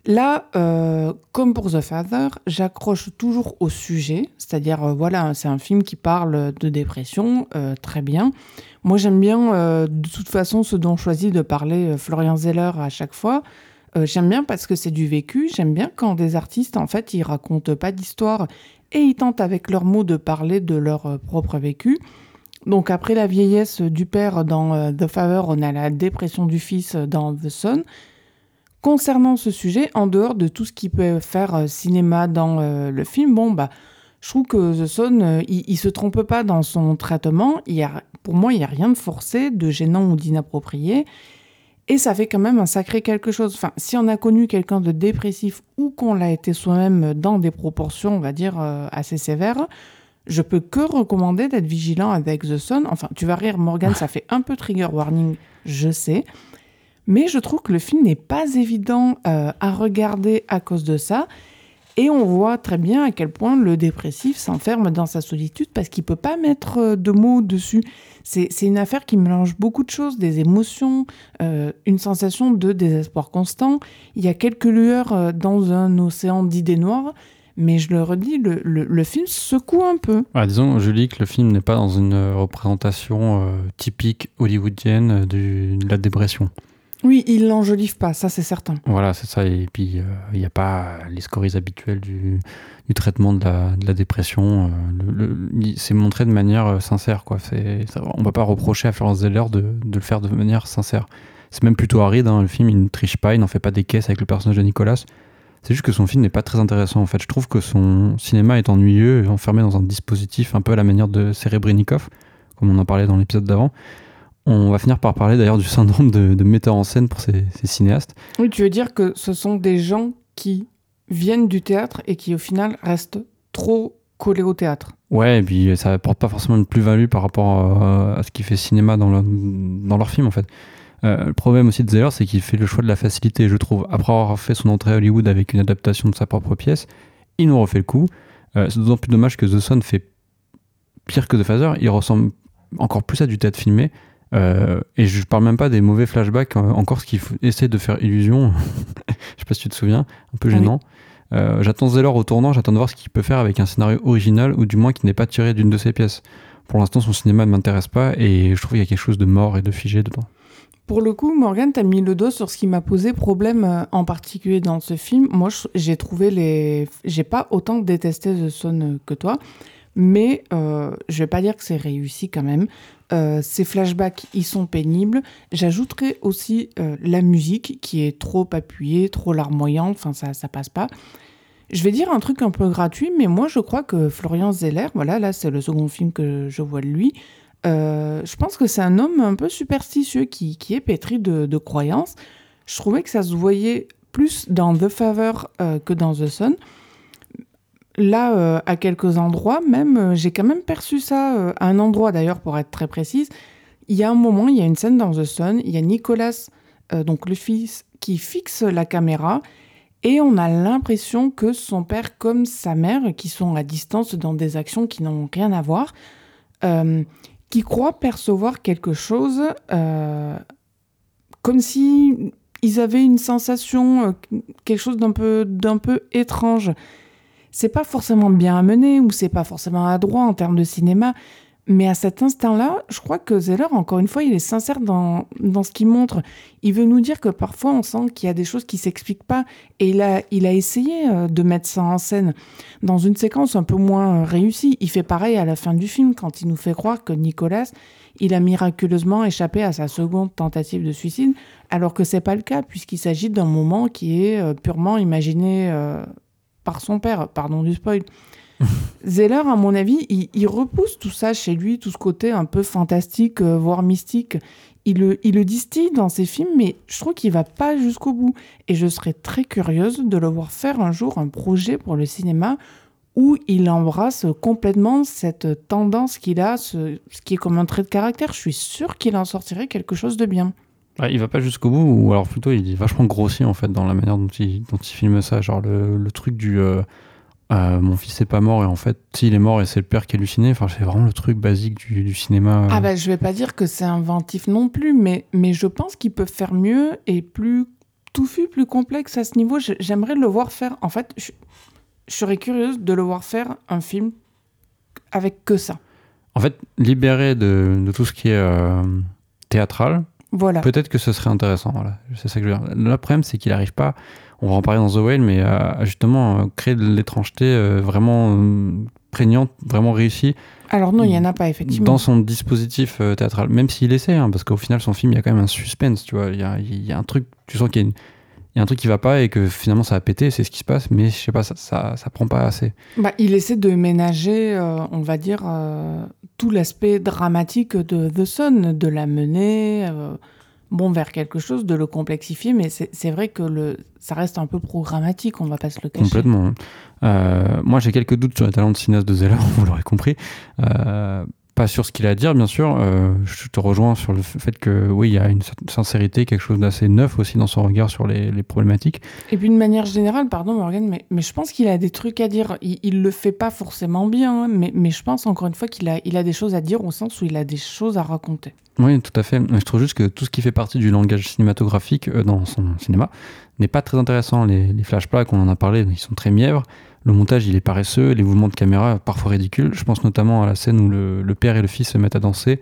Là, euh, comme pour The Father, j'accroche toujours au sujet, c'est-à-dire, euh, voilà, c'est un film qui parle de dépression, très bien. Moi, j'aime bien, de toute façon, ce dont choisit de parler Florian Zeller à chaque fois. j'aime bien parce que c'est du vécu, j'aime bien quand des artistes, en fait, ils racontent pas d'histoire, et ils tentent avec leurs mots de parler de leur euh, propre vécu. Donc après la vieillesse du père dans euh, The Favor, on a la dépression du fils dans The Son. Concernant ce sujet, en dehors de tout ce qui peut faire euh, cinéma dans le film, bon bah je trouve que The Son, il, il, se trompe pas dans son traitement. Il y a, pour moi, il n'y a rien de forcé, de gênant ou d'inapproprié. Et ça fait quand même un sacré quelque chose. Enfin, si on a connu quelqu'un de dépressif ou qu'on l'a été soi-même dans des proportions, on va dire, euh, assez sévères, je peux que recommander d'être vigilant avec The Sun. Enfin, tu vas rire, Morgan, ça fait un peu trigger warning, je sais. Mais je trouve que le film n'est pas évident euh, à regarder à cause de ça. Et on voit très bien à quel point le dépressif s'enferme dans sa solitude parce qu'il peut pas mettre euh, de mots dessus. C'est une affaire qui mélange beaucoup de choses, des émotions, euh, une sensation de désespoir constant. Il y a quelques lueurs euh, dans un océan d'idées noires. Mais je le redis, le, film secoue un peu. disons, je dis que le film n'est pas dans une représentation typique hollywoodienne de la dépression. Oui, il l'enjolive pas, ça c'est certain. Voilà, c'est ça. Et puis, euh, il n'y a pas les scories habituelles du, traitement de la, dépression. Euh, c'est montré de manière euh, sincère. Quoi. On ne va pas reprocher à Florence Zeller de, de, le faire de manière sincère. C'est même plutôt aride. Hein, le film, il ne triche pas, il n'en fait pas des caisses avec le personnage de Nicolas. C'est juste que son film n'est pas très intéressant. En fait, je trouve que son cinéma est ennuyeux, enfermé dans un dispositif un peu à la manière de Serebrennikov, comme on en parlait dans l'épisode d'avant. On va finir par parler d'ailleurs du syndrome de, metteur en scène pour ces, cinéastes. Oui, tu veux dire que ce sont des gens qui viennent du théâtre et qui au final restent trop collés au théâtre. Ouais, et puis ça apporte pas forcément une plus-value par rapport à, ce qui fait cinéma dans, dans leur film en fait. Euh, le problème aussi de Zeller, c'est qu'il fait le choix de la facilité, je trouve. Après avoir fait son entrée à Hollywood avec une adaptation de sa propre pièce, il nous refait le coup. Euh, c'est d'autant plus dommage que The Sun fait pire que The Phaser. Il ressemble encore plus à du théâtre filmé. Euh, et je parle même pas des mauvais flashbacks, euh, encore ce qu'il essaie de faire illusion. je sais pas si tu te souviens, un peu gênant. Euh, j'attends Zeller au tournant, j'attends de voir ce qu'il peut faire avec un scénario original ou du moins qui n'est pas tiré d'une de ses pièces. Pour l'instant, son cinéma ne m'intéresse pas et je trouve qu'il y a quelque chose de mort et de figé dedans. Pour le coup, Morgan, tu as mis le doigt sur ce qui m'a posé problème en particulier dans ce film. Moi, j'ai trouvé les. J'ai pas autant détesté The Son que toi, mais je vais pas dire que c'est réussi quand même. Euh, ces flashbacks, ils sont pénibles. J'ajouterai aussi euh, la musique qui est trop appuyée, trop larmoyante, enfin ça, ça passe pas. Je vais dire un truc un peu gratuit, mais moi je crois que Florian Zeller, voilà, là c'est le second film que je vois de lui, euh, je pense que c'est un homme un peu superstitieux qui, qui est pétri de, de, croyances. Je trouvais que ça se voyait plus dans The Favor que dans The Sun là, euh, à quelques endroits, même, euh, j'ai quand même perçu ça, euh, à un endroit d'ailleurs, pour être très précise. Il y a un moment, il y a une scène dans The Sun, il y a Nicolas, donc le fils, qui fixe la caméra, et on a l'impression que son père, comme sa mère, qui sont à distance dans des actions qui n'ont rien à voir, qui croient percevoir quelque chose, comme si ils avaient une sensation, quelque chose d'un peu, d'un peu étrange c'est pas forcément bien amené ou c'est pas forcément adroit en termes de cinéma, mais à cet instant-là, je crois que Zeller, encore une fois, il est sincère dans, dans ce qu'il montre. Il veut nous dire que parfois on sent qu'il y a des choses qui s'expliquent pas et il a, il a essayé euh, de mettre ça en scène dans une séquence un peu moins euh, réussie. Il fait pareil à la fin du film quand il nous fait croire que Nicolas, il a miraculeusement échappé à sa seconde tentative de suicide, alors que c'est pas le cas puisqu'il s'agit d'un moment qui est euh, purement imaginé par son père, pardon du spoil. Zeller, à mon avis, il, repousse tout ça chez lui, tout ce côté un peu fantastique, euh, voire mystique. Il le, il le distille dans ses films, mais je trouve qu'il va pas jusqu'au bout. Et je serais très curieuse de le voir faire un jour un projet pour le cinéma où il embrasse complètement cette tendance qu'il a, ce, ce qui est comme un trait de caractère. Je suis sûre qu'il en sortirait quelque chose de bien. Ouais, il va pas jusqu'au bout, ou alors plutôt il est vachement grossi en fait dans la manière dont il, dont il filme ça. Genre le, le truc du euh, euh, mon fils est pas mort et en fait s'il est mort et c'est le père qui est halluciné. Enfin, c'est vraiment le truc basique du, du cinéma. euh. Ah bah je vais pas dire que c'est inventif non plus, mais, mais je pense qu'il peut faire mieux et plus touffu, plus complexe à ce niveau. J'aimerais le voir faire. En fait, je, je serais curieuse de le voir faire un film avec que ça. En fait, libéré de, de tout ce qui est euh, théâtral, Voilà. peut-être que ce serait intéressant. Voilà, c'est ça que je veux dire. Le problème, c'est qu'il arrive pas. On va en parler dans The Whale, mais à, à justement euh, créer de l'étrangeté euh, vraiment euh, prégnante, vraiment réussie Alors non, il y en a pas effectivement. dans son dispositif euh, théâtral. Même s'il essaie, hein, parce qu'au final, son film, il y a quand même un suspense, tu vois. Il y a, il y a un truc, tu sens qu'il y a, une- il y a un truc qui va pas et que finalement ça a pété, c'est ce qui se passe, mais je sais pas, ça, ça, ça prend pas assez. Bah, il essaie de ménager, euh, on va dire, euh, tout l'aspect dramatique de The Sun, de la mener euh, bon, vers quelque chose, de le complexifier, mais c'est c'est vrai que le, ça reste un peu programmatique, on va pas se le cacher. Complètement. hein. Euh, moi, j'ai quelques doutes sur les talents de cinéaste de Zeller, vous l'aurez compris. Pas sur ce qu'il a à dire, bien sûr. Euh, je te rejoins sur le fait que, oui, il y a une certaine sincérité, quelque chose d'assez neuf aussi dans son regard sur les, les problématiques. Et puis, de manière générale, pardon Morgan, mais, mais je pense qu'il a des trucs à dire. Il, il le fait pas forcément bien, hein, mais, mais je pense encore une fois qu'il a, il a des choses à dire au sens où il a des choses à raconter. Oui, tout à fait. Je trouve juste que tout ce qui fait partie du langage cinématographique euh, dans son cinéma n'est pas très intéressant. Les, les flashbacks, on en a parlé, ils sont très mièvres. Le montage, il est paresseux. Les mouvements de caméra, parfois ridicules. Je pense notamment à la scène où le, le père et le fils se mettent à danser,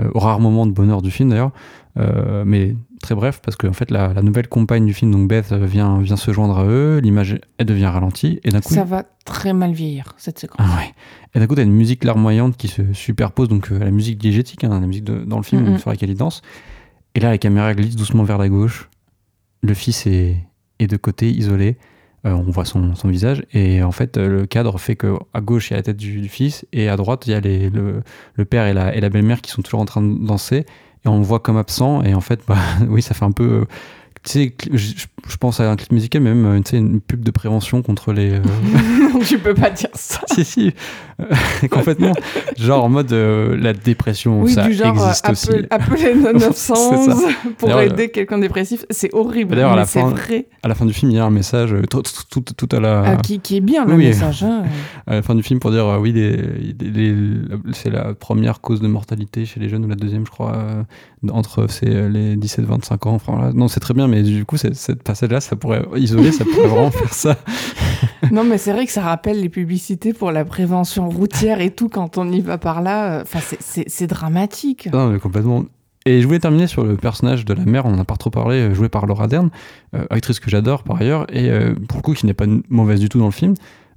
euh, au rare moment de bonheur du film d'ailleurs. Euh, mais très bref, parce qu'en fait, la, la nouvelle compagne du film, donc Beth, vient, vient se joindre à eux. L'image, elle devient ralentie. Et d'un coup, Ça va très mal vieillir, cette séquence. ah ouais. Et d'un coup, t'as une musique larmoyante qui se superpose donc euh, à la musique diégétique, hein, la musique de- dans le film sur laquelle il danse. Et là, la caméra glisse doucement vers la gauche. Le fils est, est de côté, isolé. Euh, on voit son, visage. Et en fait, euh, le cadre fait que à gauche, il y a la tête du, fils. Et à droite, il y a le père et la, et la belle-mère qui sont toujours en train de danser. Et on le voit comme absent. Et en fait, bah, oui, ça fait un peu. Tu je, pense à un clip musical, mais même euh, une pub de prévention contre les. euh, tu peux pas dire ça. si, si, Euh, complètement. Genre en mode euh, la dépression, Oui, ça du genre, existe aussi. appel- appelez le 911 pour aider quelqu'un dépressif. C'est horrible, D'ailleurs, à la fin- vrai. À la fin du film, il y a un message tout, tout, tout- tout à la, Ah, qui, qui est bien le oui, message. hein. à la fin du film pour dire euh, oui, c'est la première cause de mortalité chez les jeunes ou la deuxième, je crois, entre les 17-25 ans. Enfin, voilà. Non, c'est très bien, mais du coup, cette passage-là, ça pourrait isoler, ça pourrait vraiment faire ça. Non, mais c'est vrai que ça rappelle les publicités pour la prévention routière et tout quand on y va par là. Enfin, c'est- dramatique. Non, mais complètement. Et je voulais terminer sur le personnage de la mère, on en a pas trop parlé, joué par Laura Dern, euh, actrice que j'adore par ailleurs, et euh, pour le coup qui n'est pas mauvaise du tout dans le film.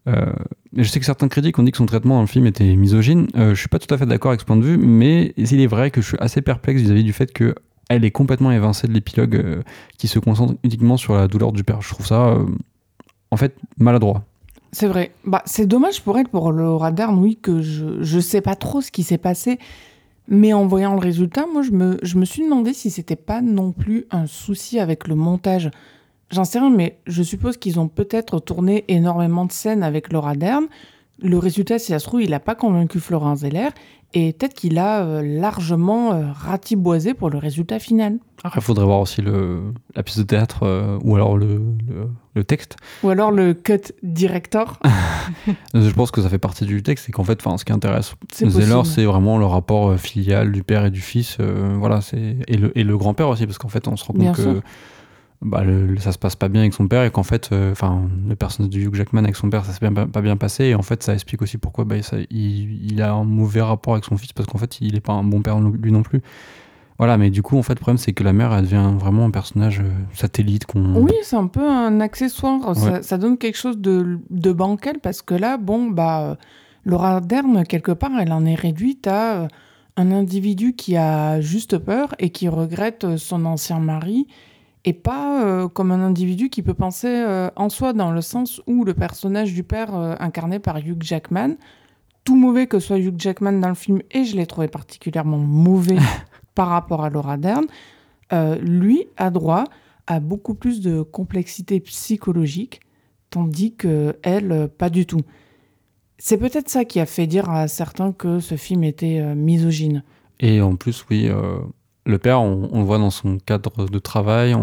Euh, je sais que certains critiques ont dit que son traitement dans le film était misogyne. Euh, je suis pas tout à fait d'accord avec ce point de vue, mais il est vrai que je suis assez perplexe vis-à-vis du fait que elle est complètement évincée de l'épilogue euh, qui se concentre uniquement sur la douleur du père. Je trouve ça, en fait, maladroit. C'est vrai. Bah, c'est dommage pour elle, pour Laura Dern, oui, que je, je sais pas trop ce qui s'est passé. Mais en voyant le résultat, moi, je me, je me suis demandé si c'était pas non plus un souci avec le montage. J'en sais rien, mais je suppose qu'ils ont peut-être tourné énormément de scènes avec Laura Dern. Le résultat, si ça se trouve, il n'a pas convaincu Florent Zeller. Et peut-être qu'il a euh, largement euh, ratiboisé pour le résultat final. Après, il faudrait voir aussi le, la pièce de théâtre euh, ou alors le, le, le texte. Ou alors le cut director. Je pense que ça fait partie du texte et qu'en fait, ce qui intéresse Zeller, c'est vraiment le rapport euh, filial du père et du fils. voilà, et le, et le grand-père aussi, parce qu'en fait, on se rend compte Bien que sûr. Bah, le- ça se passe pas bien avec son père et qu'en fait, euh, enfin, le personnage de Hugh Jackman avec son père, ça s'est bien- pas bien passé et en fait, ça explique aussi pourquoi bah, ça- il, il a un mauvais rapport avec son fils parce qu'en fait, il est pas un bon père lui non plus. Voilà, mais du coup, en fait, le problème, c'est que la mère, elle devient vraiment un personnage euh, satellite qu'on. Oui, c'est un peu un accessoire. Ça, Ouais. ça donne quelque chose de, de bancal parce que là, bon, bah, euh, Laura Dern, quelque part, elle en est réduite à un individu qui a juste peur et qui regrette son ancien mari et pas euh, comme un individu qui peut penser euh, en soi, dans le sens où le personnage du père euh, incarné par Hugh Jackman, tout mauvais que soit Hugh Jackman dans le film, et je l'ai trouvé particulièrement mauvais par rapport à Laura Dern, lui a droit à beaucoup plus de complexité psychologique, tandis que elle, pas du tout. C'est peut-être ça qui a fait dire à certains que ce film était misogyne. Et en plus, oui, le père, on, le voit dans son cadre de travail,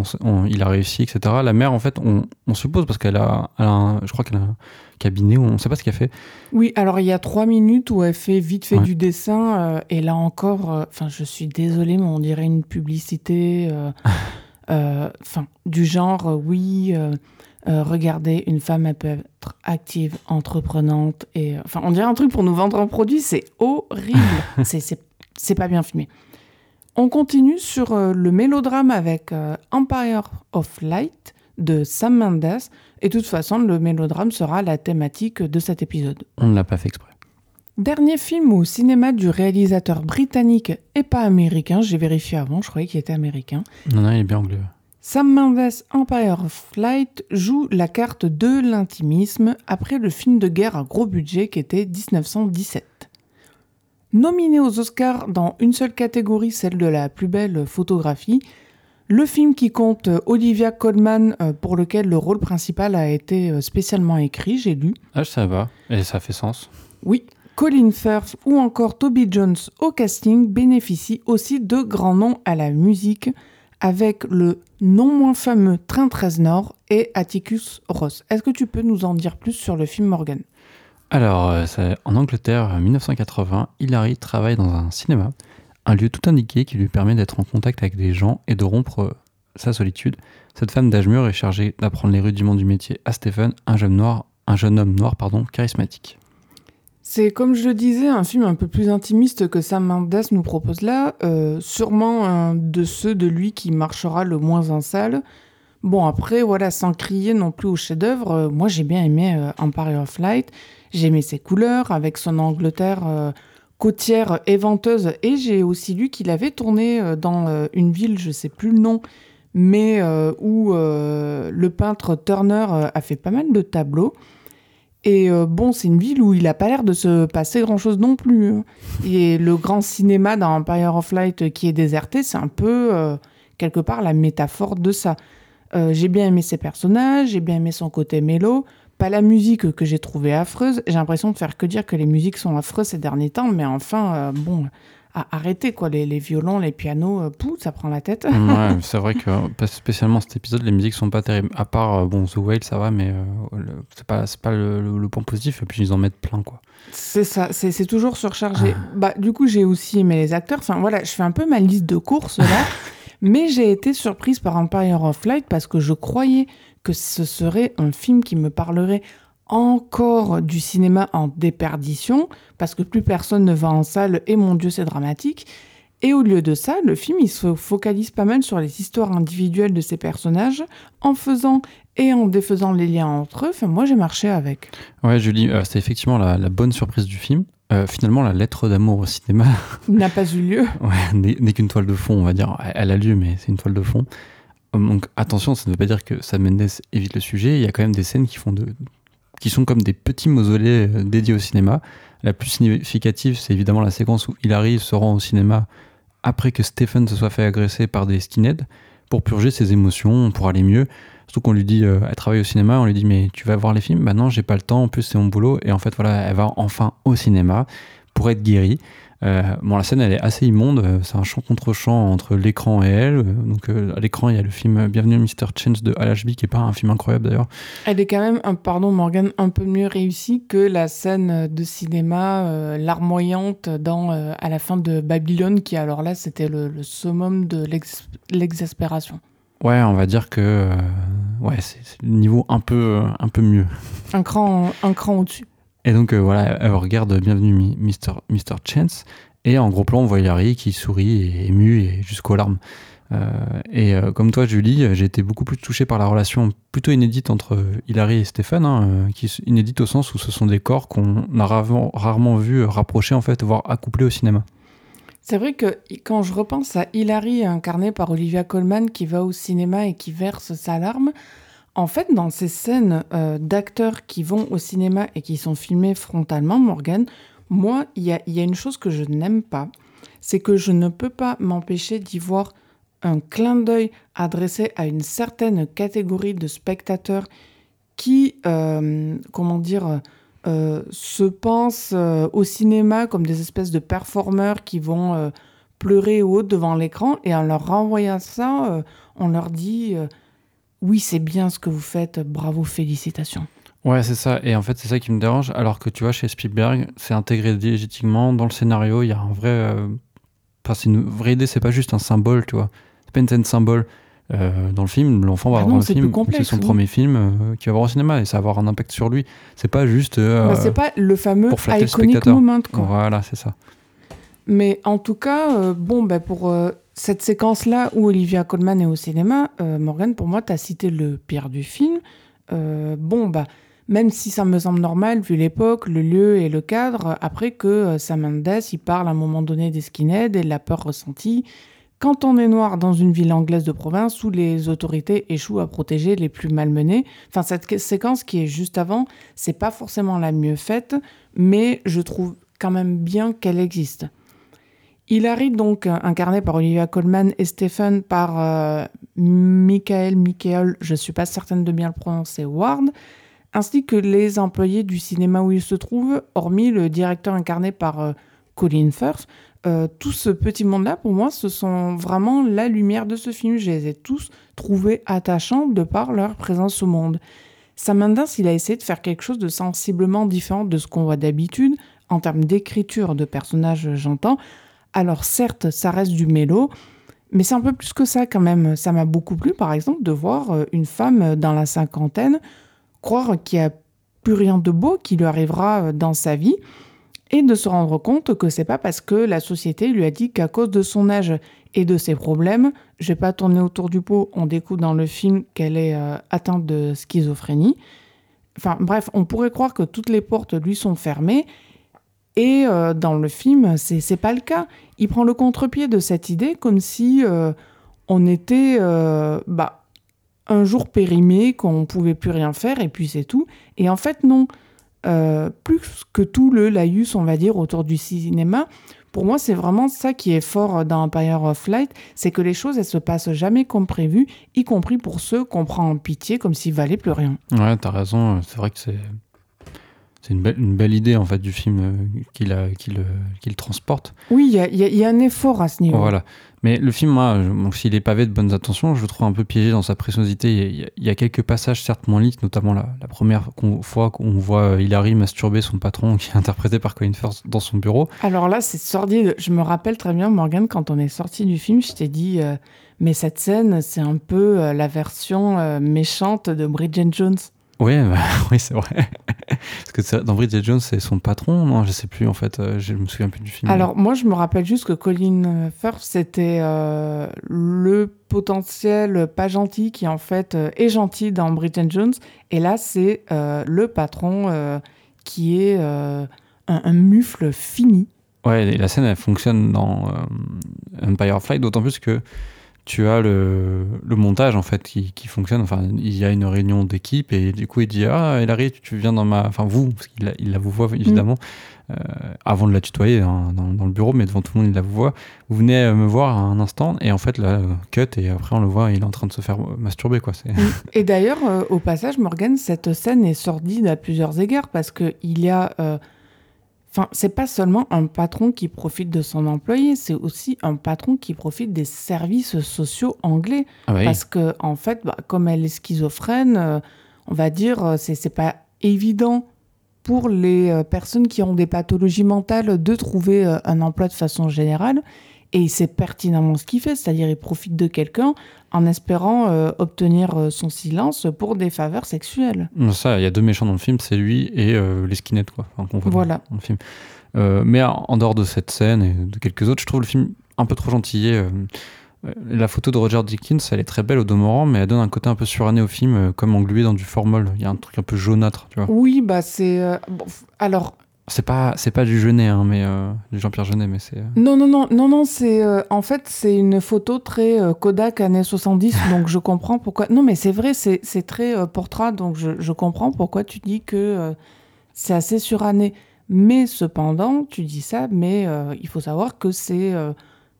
il a réussi, etc. La mère, en fait, on, suppose, parce qu'elle a, je crois qu'elle a un cabinet, on ne sait pas ce qu'elle fait. Oui, alors il y a trois minutes où elle fait vite fait du dessin, euh, et là encore, euh, enfin, je suis désolée, mais on dirait une publicité, euh, enfin, du genre, oui. regardez, une femme, elle peut être active, entreprenante, et enfin, on dirait un truc pour nous vendre un produit, c'est horrible, c'est pas bien filmé. On continue sur euh, le mélodrame avec euh, Empire of Light de Sam Mendes. Et de toute façon, le mélodrame sera la thématique de cet épisode. On ne l'a pas fait exprès. Dernier film au cinéma du réalisateur britannique et pas américain. J'ai vérifié avant, je croyais qu'il était américain. Non, non, il est bien anglais. Sam Mendes, Empire of Light, joue la carte de l'intimisme après le film de guerre à gros budget qui était 1917. Nominé aux Oscars dans une seule catégorie, celle de la plus belle photographie, le film qui compte Olivia Colman, euh, pour lequel le rôle principal a été euh, spécialement écrit, j'ai lu. Ah, ça va, et ça fait sens. Oui. Colin Firth ou encore Toby Jones au casting bénéficient aussi de grands noms à la musique, avec le non moins fameux Train 13 Nord et Atticus Ross. Est-ce que tu peux nous en dire plus sur le film Morgan alors, euh, en Angleterre, 1980, Hilary travaille dans un cinéma, un lieu tout indiqué qui lui permet d'être en contact avec des gens et de rompre euh, sa solitude. Cette femme d'âge mûr est chargée d'apprendre les rudiments du métier à Stephen, un jeune, noir, un jeune homme noir pardon, charismatique. C'est comme je le disais, un film un peu plus intimiste que Sam Mendes nous propose là, euh, sûrement un de ceux de lui qui marchera le moins en salle. Bon après voilà, sans crier non plus au chef-d'œuvre, moi j'ai bien aimé Empire of Light. J'aimais ses couleurs avec son Angleterre euh, côtière et venteuse. Et j'ai aussi lu qu'il avait tourné euh, dans euh, une ville, je sais plus le nom, mais où le peintre Turner a fait pas mal de tableaux. Et bon, c'est une ville où il a pas l'air de se passer grand-chose non plus. Hein. Et le grand cinéma dans Empire of Light qui est déserté, c'est un peu, quelque part, la métaphore de ça. j'ai bien aimé ses personnages, j'ai bien aimé son côté mélo. Pas la musique que j'ai trouvée affreuse. J'ai l'impression de faire que dire que les musiques sont affreuses ces derniers temps, mais enfin, euh, bon, arrêtez quoi. Les, les, violons, les pianos, euh, ça prend la tête. ouais, c'est vrai que spécialement cet épisode, les musiques sont pas terribles. À part, euh, bon, The Whale, ça va, mais c'est pas, pas le, point positif, et puis ils en mettent plein, quoi. C'est ça, c'est toujours surchargé. Ah. Bah, du coup, j'ai aussi aimé les acteurs. Enfin, voilà, je fais un peu ma liste de courses là. mais j'ai été surprise par Empire of Light parce que je croyais que ce serait un film qui me parlerait encore du cinéma en déperdition, parce que plus personne ne va en salle, et mon Dieu, c'est dramatique. Et au lieu de ça, le film, il se focalise pas mal sur les histoires individuelles de ces personnages, en faisant et en défaisant les liens entre eux. Enfin, moi, j'ai marché avec. Ouais, Julie, euh, c'est effectivement la, bonne surprise du film. Euh, finalement, la lettre d'amour au cinéma n'a pas eu lieu. ouais, n'est qu'une toile de fond, on va dire. Elle a lieu, mais c'est une toile de fond. Donc attention, ça ne veut pas dire que Sam Mendes évite le sujet. Il y a quand même des scènes qui, font de, qui sont comme des petits mausolées euh, dédiés au cinéma. La plus significative, c'est évidemment la séquence où Hilary se rend au cinéma après que Stephen se soit fait agresser par des skinheads pour purger ses émotions, pour aller mieux. Surtout qu'on lui dit, euh, elle travaille au cinéma, on lui dit, mais tu vas voir les films? Bah non, j'ai pas le temps, en plus c'est mon boulot. Et en fait, voilà, elle va enfin au cinéma pour être guérie. Euh, bon, la scène, elle est assez immonde. Euh, c'est un chant contre chant entre l'écran et elle. Donc, euh, à l'écran, il y a le film Bienvenue Mr. Chance de Al qui est pas un film incroyable d'ailleurs. Elle est quand même, un, pardon Morgan, un peu mieux réussie que la scène de cinéma larmoyante dans à la fin de Babylone, qui alors là, c'était le, summum de l'exaspération. Ouais, on va dire que ouais, c'est le niveau un peu, un peu mieux. Un cran, un cran au-dessus. Et donc euh, voilà, elle regarde Bienvenue Mr. Mr. Chance. Et en gros plan, on voit Hilary qui sourit et ému et jusqu'aux larmes. Euh, et euh, comme toi, Julie, j'ai été beaucoup plus touché par la relation plutôt inédite entre Hilary et Stéphane, hein, qui inédite au sens où ce sont des corps qu'on a rarement, rarement vu rapprocher, en fait, voire accoupler au cinéma. C'est vrai que quand je repense à Hilary incarnée par Olivia Colman qui va au cinéma et qui verse sa larme, en fait, dans ces scènes euh, d'acteurs qui vont au cinéma et qui sont filmés frontalement, Morgan, moi, il y a, une chose que je n'aime pas, c'est que je ne peux pas m'empêcher d'y voir un clin d'œil adressé à une certaine catégorie de spectateurs qui, euh, comment dire, euh, se pensent au cinéma comme des espèces de performeurs qui vont pleurer haut devant l'écran et en leur renvoyant ça, on leur dit oui, c'est bien ce que vous faites, bravo, félicitations. Ouais, c'est ça. Et en fait, c'est ça qui me dérange. Alors que tu vois, chez Spielberg, c'est intégré légitimement dans le scénario. Il y a un vrai. Enfin, c'est une vraie idée, c'est pas juste un symbole, tu vois. C'est pas une scène symbole. Euh, dans le film, l'enfant va ah avoir un film, c'est son premier film euh, qui va voir au cinéma et ça va avoir un impact sur lui. C'est pas juste. Euh, bah, c'est pas le fameux iconic moment. Quoi. Voilà, c'est ça. Mais en tout cas, bon, bah, pour cette séquence-là où Olivia Colman est au cinéma, Morgan, pour moi, tu as cité le pire du film. bon, bah, même si ça me semble normal, vu l'époque, le lieu et le cadre, après que Sam Mendes, il parle à un moment donné des skinheads et de la peur ressentie, quand on est noir dans une ville anglaise de province où les autorités échouent à protéger les plus malmenés, enfin cette séquence qui est juste avant, c'est pas forcément la mieux faite, mais je trouve quand même bien qu'elle existe. Hilary, donc incarné par Olivia Colman et Stephen par euh, Michael, Michael, je suis pas certaine de bien le prononcer, Ward, ainsi que les employés du cinéma où il se trouve, hormis le directeur incarné par euh, Colin Firth, euh, tout ce petit monde-là, pour moi, ce sont vraiment la lumière de ce film. Je les ai tous trouvés attachants de par leur présence au monde. Sam Mendes, il a essayé de faire quelque chose de sensiblement différent de ce qu'on voit d'habitude, en termes d'écriture de personnages, j'entends. Alors certes, ça reste du mélo, mais c'est un peu plus que ça quand même. Ça m'a beaucoup plu, par exemple, de voir euh, une femme dans la cinquantaine croire qu'il n'y a plus rien de beau qui lui arrivera euh, dans sa vie et de se rendre compte que c'est pas parce que la société lui a dit qu'à cause de son âge et de ses problèmes, je vais pas tourner autour du pot, on découvre dans le film qu'elle est euh, atteinte de schizophrénie. Enfin bref, on pourrait croire que toutes les portes lui sont fermées et euh, dans le film, c'est c'est pas le cas. Il prend le contre-pied de cette idée comme si euh, on était bah un jour périmé, qu'on pouvait plus rien faire et puis c'est tout. Et en fait non. Euh, plus que tout le laïus, on va dire, autour du cinéma. Pour moi, c'est vraiment ça qui est fort dans Empire of Light, c'est que les choses, elles se passent jamais comme prévu, y compris pour ceux qu'on prend en pitié comme s'il valait plus rien. Ouais, t'as raison, c'est vrai que c'est c'est une, une, belle idée en fait du film euh, qu'il qu'il transporte. Oui, il y, y a, un effort à ce niveau. Voilà. Mais le film, moi, s'il est pavé de bonnes intentions, je le trouve un peu piégé dans sa préciosité. Il y a, quelques passages certes moins lisses, notamment la, la première fois qu'on voit euh, Hilary masturber son patron, qui est interprété par Colin Firth, dans son bureau. Alors là, c'est sordide. Je me rappelle très bien, Morgan, quand on est sorti du film, je t'ai dit, euh, mais cette scène, c'est un peu la version méchante de Bridget Jones. Oui, bah, oui, c'est vrai. Parce que dans Bridget Jones, c'est son patron, non Je sais plus, en fait, euh, je me souviens plus du film. Alors, moi, je me rappelle juste que Colin Firth, c'était euh, le potentiel pas gentil qui, en fait, euh, est gentil dans Bridget Jones. Et là, c'est le patron qui est un, un, mufle fini. Ouais, la scène, elle fonctionne dans Empire of Light, d'autant plus que tu as le, montage en fait qui, fonctionne. Enfin, il y a une réunion d'équipe et du coup il dit ah Hilary tu viens dans ma, enfin vous parce qu'il il la vous voit évidemment mm. euh, avant de la tutoyer hein, dans, le bureau, mais devant tout le monde il la vous voit. Vous venez euh, me voir à un instant et en fait là cut et après on le voit il est en train de se faire masturber quoi. Mm. Et d'ailleurs euh, au passage Morgan cette scène est sordide à plusieurs égards parce que il y a Enfin, c'est pas seulement un patron qui profite de son employé, c'est aussi un patron qui profite des services sociaux anglais. Ah Parce que, en fait, bah, comme elle est schizophrène, euh, on va dire, euh, c'est, c'est pas évident pour les euh, personnes qui ont des pathologies mentales de trouver un emploi de façon générale. Et sait pertinemment ce qu'il fait, c'est-à-dire il profite de quelqu'un en espérant euh, obtenir euh, son silence pour des faveurs sexuelles. Ça, il y a deux méchants dans le film, c'est lui et euh, les skinheads, quoi. voilà. Dans le film. mais en dehors de cette scène et de quelques autres, je trouve le film un peu trop gentillé. la photo de Roger Dickens, elle est très belle au demeurant, mais elle donne un côté un peu suranné au film, comme englué dans du formol. Il y a un truc un peu jaunâtre, tu vois. Oui, bah c'est... alors, C'est pas, c'est pas du Jeunet, hein, mais euh, du Jean-Pierre Jeunet, mais c'est. euh, Non, non, non, non, non, c'est euh, en fait c'est une photo très euh, Kodak années 70, donc je comprends pourquoi. Non, mais c'est vrai, c'est c'est très portrait, donc je, je comprends pourquoi tu dis que c'est assez suranné. Mais cependant, tu dis ça, mais il faut savoir que c'est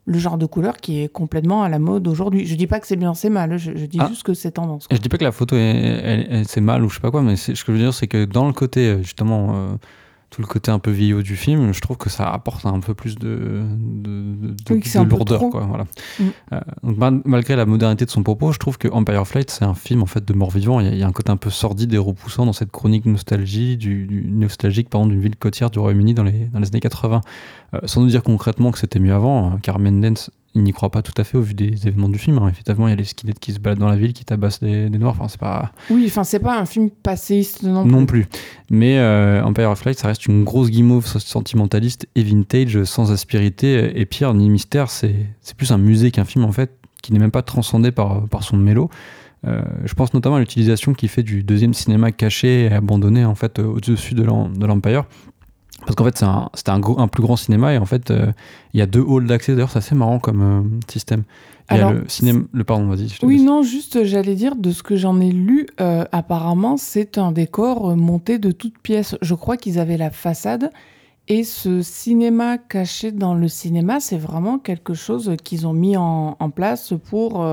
le genre de couleur qui est complètement à la mode aujourd'hui. Je dis pas que c'est bien, c'est mal, je, je dis Ah. juste que c'est tendance. Et je dis pas que la photo est, elle- elle- c'est mal ou je sais pas quoi, mais c'est- ce que je veux dire, c'est que dans le côté, justement, tout le côté un peu vieillot du film, je trouve que ça apporte un peu plus de, de, Oui, lourdeur, quoi. Voilà. Mm. Euh, donc, mal- malgré la modernité de son propos, je trouve que Empire Flight, c'est un film en fait de mort-vivant. Il y, a- il y a un côté un peu sordide et repoussant dans cette chronique nostalgie, du, du- nostalgique pardon, d'une ville côtière du Royaume-Uni dans les, dans les années 80. Euh, sans nous dire concrètement que c'était mieux avant, hein, car Mendens, il n'y croit pas tout à fait au vu des événements du film. hein. Effectivement, il y a les skinheads qui se baladent dans la ville, qui tabassent des, des noirs. Enfin, c'est pas Oui, enfin c'est pas un film passéiste non plus. non plus. Mais euh, Empire of Light, ça reste une grosse guimauve sentimentaliste et vintage, sans aspérité. Et pire, ni mystère, c'est c'est plus un musée qu'un film en fait, qui n'est même pas transcendé par, par son mélo. Euh, je pense notamment à l'utilisation qu'il fait du deuxième cinéma caché et abandonné en fait euh, au-dessus de de l'Empire. Parce qu'en fait, c'est un- c'était un, gros- un plus grand cinéma et en fait, euh, il y a deux halls d'accès. D'ailleurs, c'est assez marrant comme euh, système. Il y a le cinéma. Le pardon, vas-y. Oui, laisse. non, juste, j'allais dire, de ce que j'en ai lu, euh, apparemment, c'est un décor monté de toutes pièces. Je crois qu'ils avaient la façade. Et ce cinéma caché dans le cinéma, c'est vraiment quelque chose qu'ils ont mis en, en place pour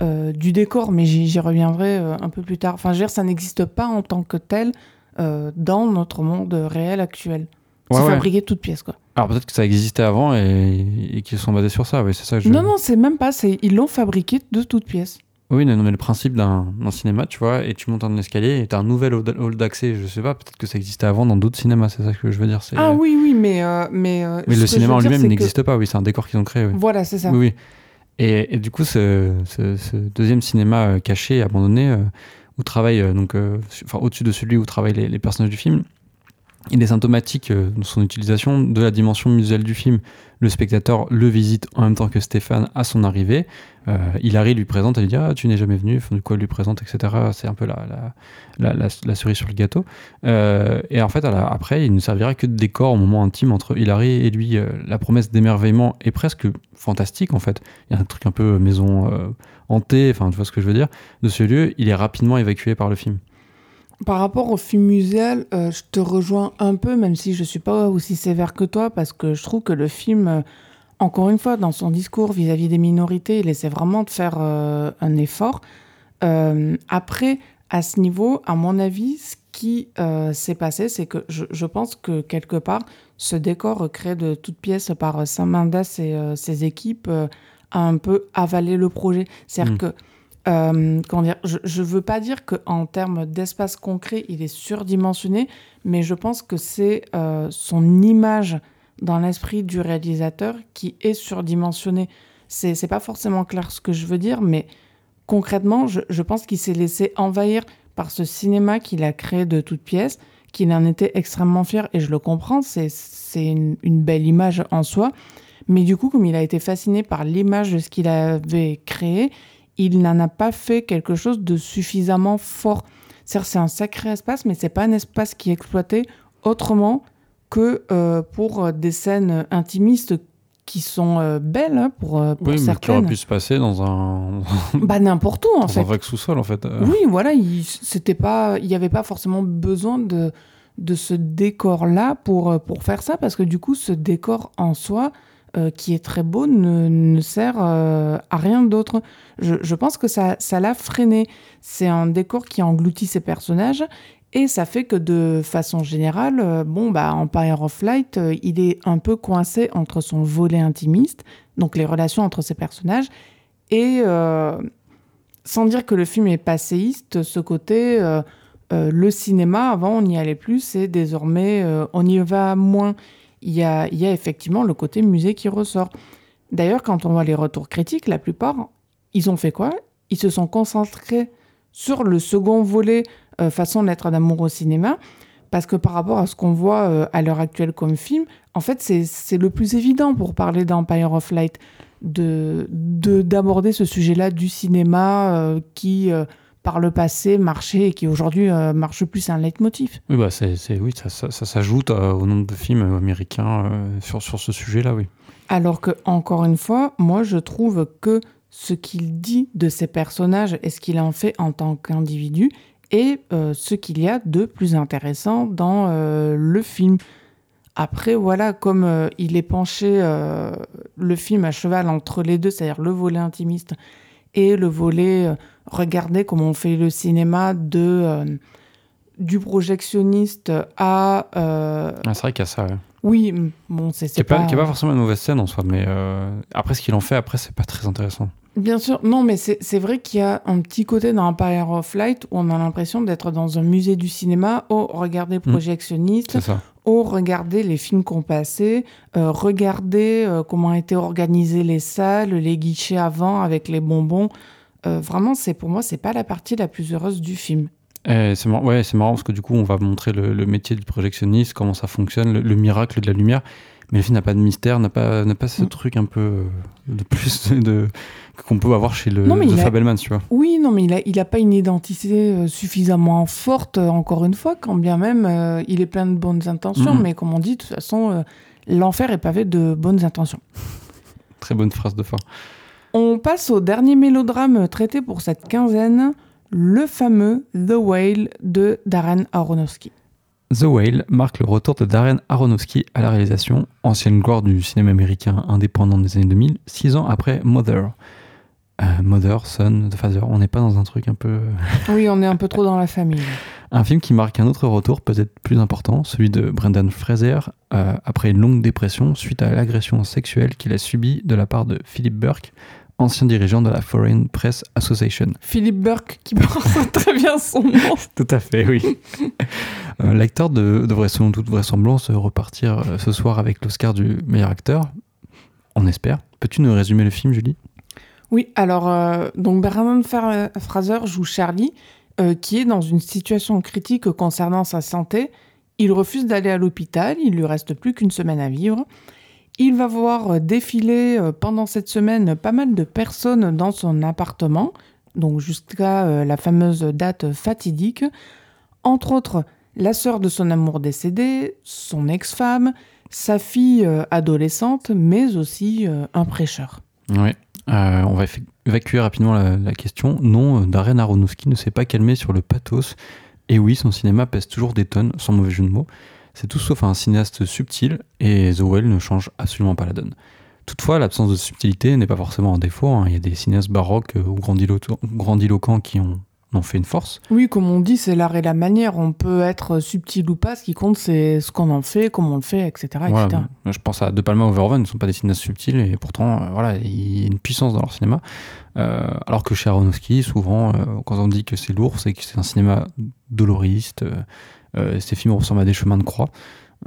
du décor. Mais j'y reviendrai un peu plus tard. Enfin, je veux dire, ça n'existe pas en tant que tel dans notre monde réel actuel. Ouais, c'est ouais. fabriqué de toutes pièces, quoi. Alors peut-être que ça existait avant et, et qu'ils sont basés sur ça. Oui, c'est ça. que Je... Non, non, c'est même pas. c'est- Ils l'ont fabriqué de toutes pièces. Oui, non, mais le principe d'un cinéma, tu vois, et tu montes un escalier et t'as un nouvel hall d'accès, je sais pas, peut-être que ça existait avant dans d'autres cinémas, c'est ça que je veux dire. Ah oui, oui, mais. euh, mais euh, Mais le cinéma en lui-même que- n'existe pas, oui, c'est un décor qu'ils ont créé. Oui, Voilà, c'est ça. oui. oui. Et, et du coup, ce, ce- ce deuxième cinéma euh, caché, abandonné, euh, où travaille, donc, enfin, au-dessus de celui où travaillent les, les personnages du film, il est symptomatique euh, dans son utilisation de la dimension mutuelle du film. Le spectateur le visite en même temps que Stéphane à son arrivée. Euh, Hilary lui présente, elle lui dit Ah, tu n'es jamais venu, Enfin, du coup, lui présente, etc. C'est un peu la, la, la, la- cerise sur le gâteau. Euh, et en fait, après, il ne servira que de décor au moment intime entre Hilary et lui. Euh, la promesse d'émerveillement est presque fantastique, en fait. Il y a un truc un peu maison euh, hantée, enfin, tu vois ce que je veux dire, de ce lieu. Il est rapidement évacué par le film. Par rapport au film muséal, euh, je te rejoins un peu, même si je suis pas aussi sévère que toi, parce que je trouve que le film, euh, encore une fois, dans son discours vis-à-vis des minorités, il essaie vraiment de faire euh, un effort. Après, à ce niveau, à mon avis, ce qui s'est passé, c'est que je, je pense que quelque part, ce décor créé de toutes pièces par Sam Mendes et ses équipes a un peu avalé le projet. C'est-à-dire Mm. que euh, comment dire, je, je veux pas dire qu'en termes d'espace concret, il est surdimensionné, mais je pense que c'est euh, son image dans l'esprit du réalisateur qui est surdimensionnée. C'est c'est pas forcément clair ce que je veux dire, mais concrètement, je, pense qu'il s'est laissé envahir par ce cinéma qu'il a créé de toutes pièces, qu'il en était extrêmement fier, et je le comprends, c'est une belle image en soi. Mais du coup, comme il a été fasciné par l'image de ce qu'il avait créé, il n'en a pas fait quelque chose de suffisamment fort. C'est-à-dire, c'est un sacré espace, mais c'est pas un espace qui est exploité autrement que euh, pour euh, des scènes intimistes qui sont euh, belles hein, pour, euh, pour Oui, mais qui aurait certaines. pu se passer dans un, Bah n'importe où en dans fait. un vague sous-sol, en fait. Oui, voilà, il c'était pas, il n'y avait pas forcément besoin de, de ce décor-là pour, pour faire ça, parce que du coup, ce décor en soi, euh, qui est très beau, ne, sert euh, à rien d'autre. Je, pense que ça ça l'a freiné. C'est un décor qui engloutit ses personnages. Et ça fait que de façon générale, euh, bon, bah, Empire of Light, euh, il est un peu coincé entre son volet intimiste, donc les relations entre ses personnages, et sans dire que le film est passéiste, ce côté, le cinéma, avant on n'y allait plus, et désormais on y va moins. Il y a, effectivement le côté musée qui ressort. D'ailleurs, quand on voit les retours critiques, la plupart, ils ont fait quoi? Ils se sont concentrés sur le second volet euh, façon lettre d'amour au cinéma, parce que par rapport à ce qu'on voit euh, à l'heure actuelle comme film, en fait, c'est le plus évident pour parler d'Empire of Light, de de- d'aborder ce sujet-là du cinéma euh, qui, par le passé marché et qui aujourd'hui euh, marche plus, un leitmotiv. Oui, bah c'est, oui ça, ça, ça s'ajoute euh, au nombre de films américains euh, sur, sur ce sujet-là, oui. Alors que, encore une fois, moi je trouve que ce qu'il dit de ses personnages et ce qu'il en fait en tant qu'individu est ce qu'il y a de plus intéressant dans le film. Après, voilà, comme il est penché le film à cheval entre les deux, c'est-à-dire le volet intimiste et le volet euh, regarder comment on fait le cinéma de euh, du projectionniste à euh, Ah, c'est vrai qu'il y a ça, ouais. oui bon c'est Qui c'est pas, pas, qui est pas forcément une mauvaise scène en soi, mais euh, après ce qu'il en fait, après, c'est pas très intéressant. Bien sûr, non, mais c'est vrai qu'il y a un petit côté dans Empire of Light où on a l'impression d'être dans un musée du cinéma. Oh, regardez projectionniste. C'est ça. Oh, regardez les films qu'on passait. Euh, regardez euh, comment étaient organisées les salles, les guichets avant avec les bonbons. Euh, vraiment, c'est pour moi, c'est pas la partie la plus heureuse du film. Et c'est marrant, c'est marrant parce que du coup, on va montrer le, métier du projectionniste, comment ça fonctionne, le miracle de la lumière. Mais le film n'a pas de mystère, n'a pas, n'a pas ce truc un peu euh, de plus de, qu'on peut avoir chez le Non, mais a- tu vois. Oui, non, mais il a, il a pas une identité euh, suffisamment forte, euh, encore une fois, quand bien même euh, il est plein de bonnes intentions. Mais comme on dit, de toute façon, euh, l'enfer est pavé de bonnes intentions. Très bonne phrase de fin. On passe au dernier mélodrame traité pour cette quinzaine, le fameux The Whale de Darren Aronofsky. The Whale marque le retour de Darren Aronofsky à la réalisation, ancienne gloire du cinéma américain indépendant des années 2000, six ans après Mother. Euh, Mother, Son, The Father, on n'est pas dans un truc un peu... euh, Oui, on est un peu trop dans la famille. Un film qui marque un autre retour peut-être plus important, celui de Brendan Fraser, euh, après une longue dépression suite à l'agression sexuelle qu'il a subie de la part de Philip Burke, ancien dirigeant de la Foreign Press Association. Philippe Burke, qui porte très bien son nom. Tout à fait, oui. Euh, L'acteur de- devrait selon toute vraisemblance repartir euh, ce soir avec l'Oscar du meilleur acteur. On espère. Peux-tu nous résumer le film, Julie? Oui, alors, euh, donc Brendan Fra- Fraser joue Charlie, euh, qui est dans une situation critique concernant sa santé. Il refuse d'aller à l'hôpital, il lui reste plus qu'une semaine à vivre. Il va voir euh, défiler euh, pendant cette semaine pas mal de personnes dans son appartement, donc jusqu'à euh, la fameuse date fatidique. Entre autres, la sœur de son amour décédé, son ex-femme, sa fille adolescente, mais aussi un prêcheur. Oui. On va évacuer rapidement la, la question. Non, Darren Aronofsky ne s'est pas calmé sur le pathos. Et oui, son cinéma pèse toujours des tonnes, sans mauvais jeu de mots. C'est tout sauf un cinéaste subtil, et The Whale ne change absolument pas la donne. Toutefois, l'absence de subtilité n'est pas forcément un défaut. hein. Il y a des cinéastes baroques euh, ou grandilo- grandiloquents qui ont, en fait une force. Oui, comme on dit, c'est l'art et la manière. On peut être subtil ou pas. Ce qui compte, c'est ce qu'on en fait, comment on le fait, etc. Voilà, etc. je pense à De Palma ou Verhoeven, ne sont pas des cinéastes subtils et pourtant, euh, voilà, il y a une puissance dans leur cinéma. Euh, alors que chez Aronofsky, souvent, euh, quand on dit que c'est lourd, c'est que c'est un cinéma doloriste. Euh, ces films ressemblent à des chemins de croix.